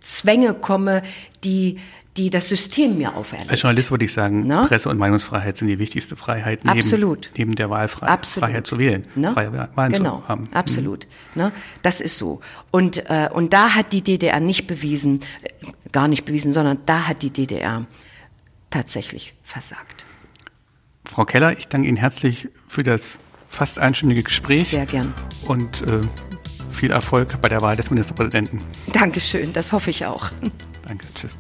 Zwänge komme, die die das System mir auferlegt. Als Journalist würde ich sagen, Na? Presse- und Meinungsfreiheit sind die wichtigste Freiheit neben, Absolut. neben der Wahlfreiheit Absolut. Freiheit zu wählen, Na? freie Wahlen genau. zu haben. Absolut. Mhm. Das ist so. Und, äh, und da hat die DDR nicht bewiesen, äh, gar nicht bewiesen, sondern da hat die DDR tatsächlich versagt. Frau Keller, ich danke Ihnen herzlich für das fast einstündige Gespräch. Sehr gern. Und äh, viel Erfolg bei der Wahl des Ministerpräsidenten. Dankeschön, das hoffe ich auch. Danke, tschüss.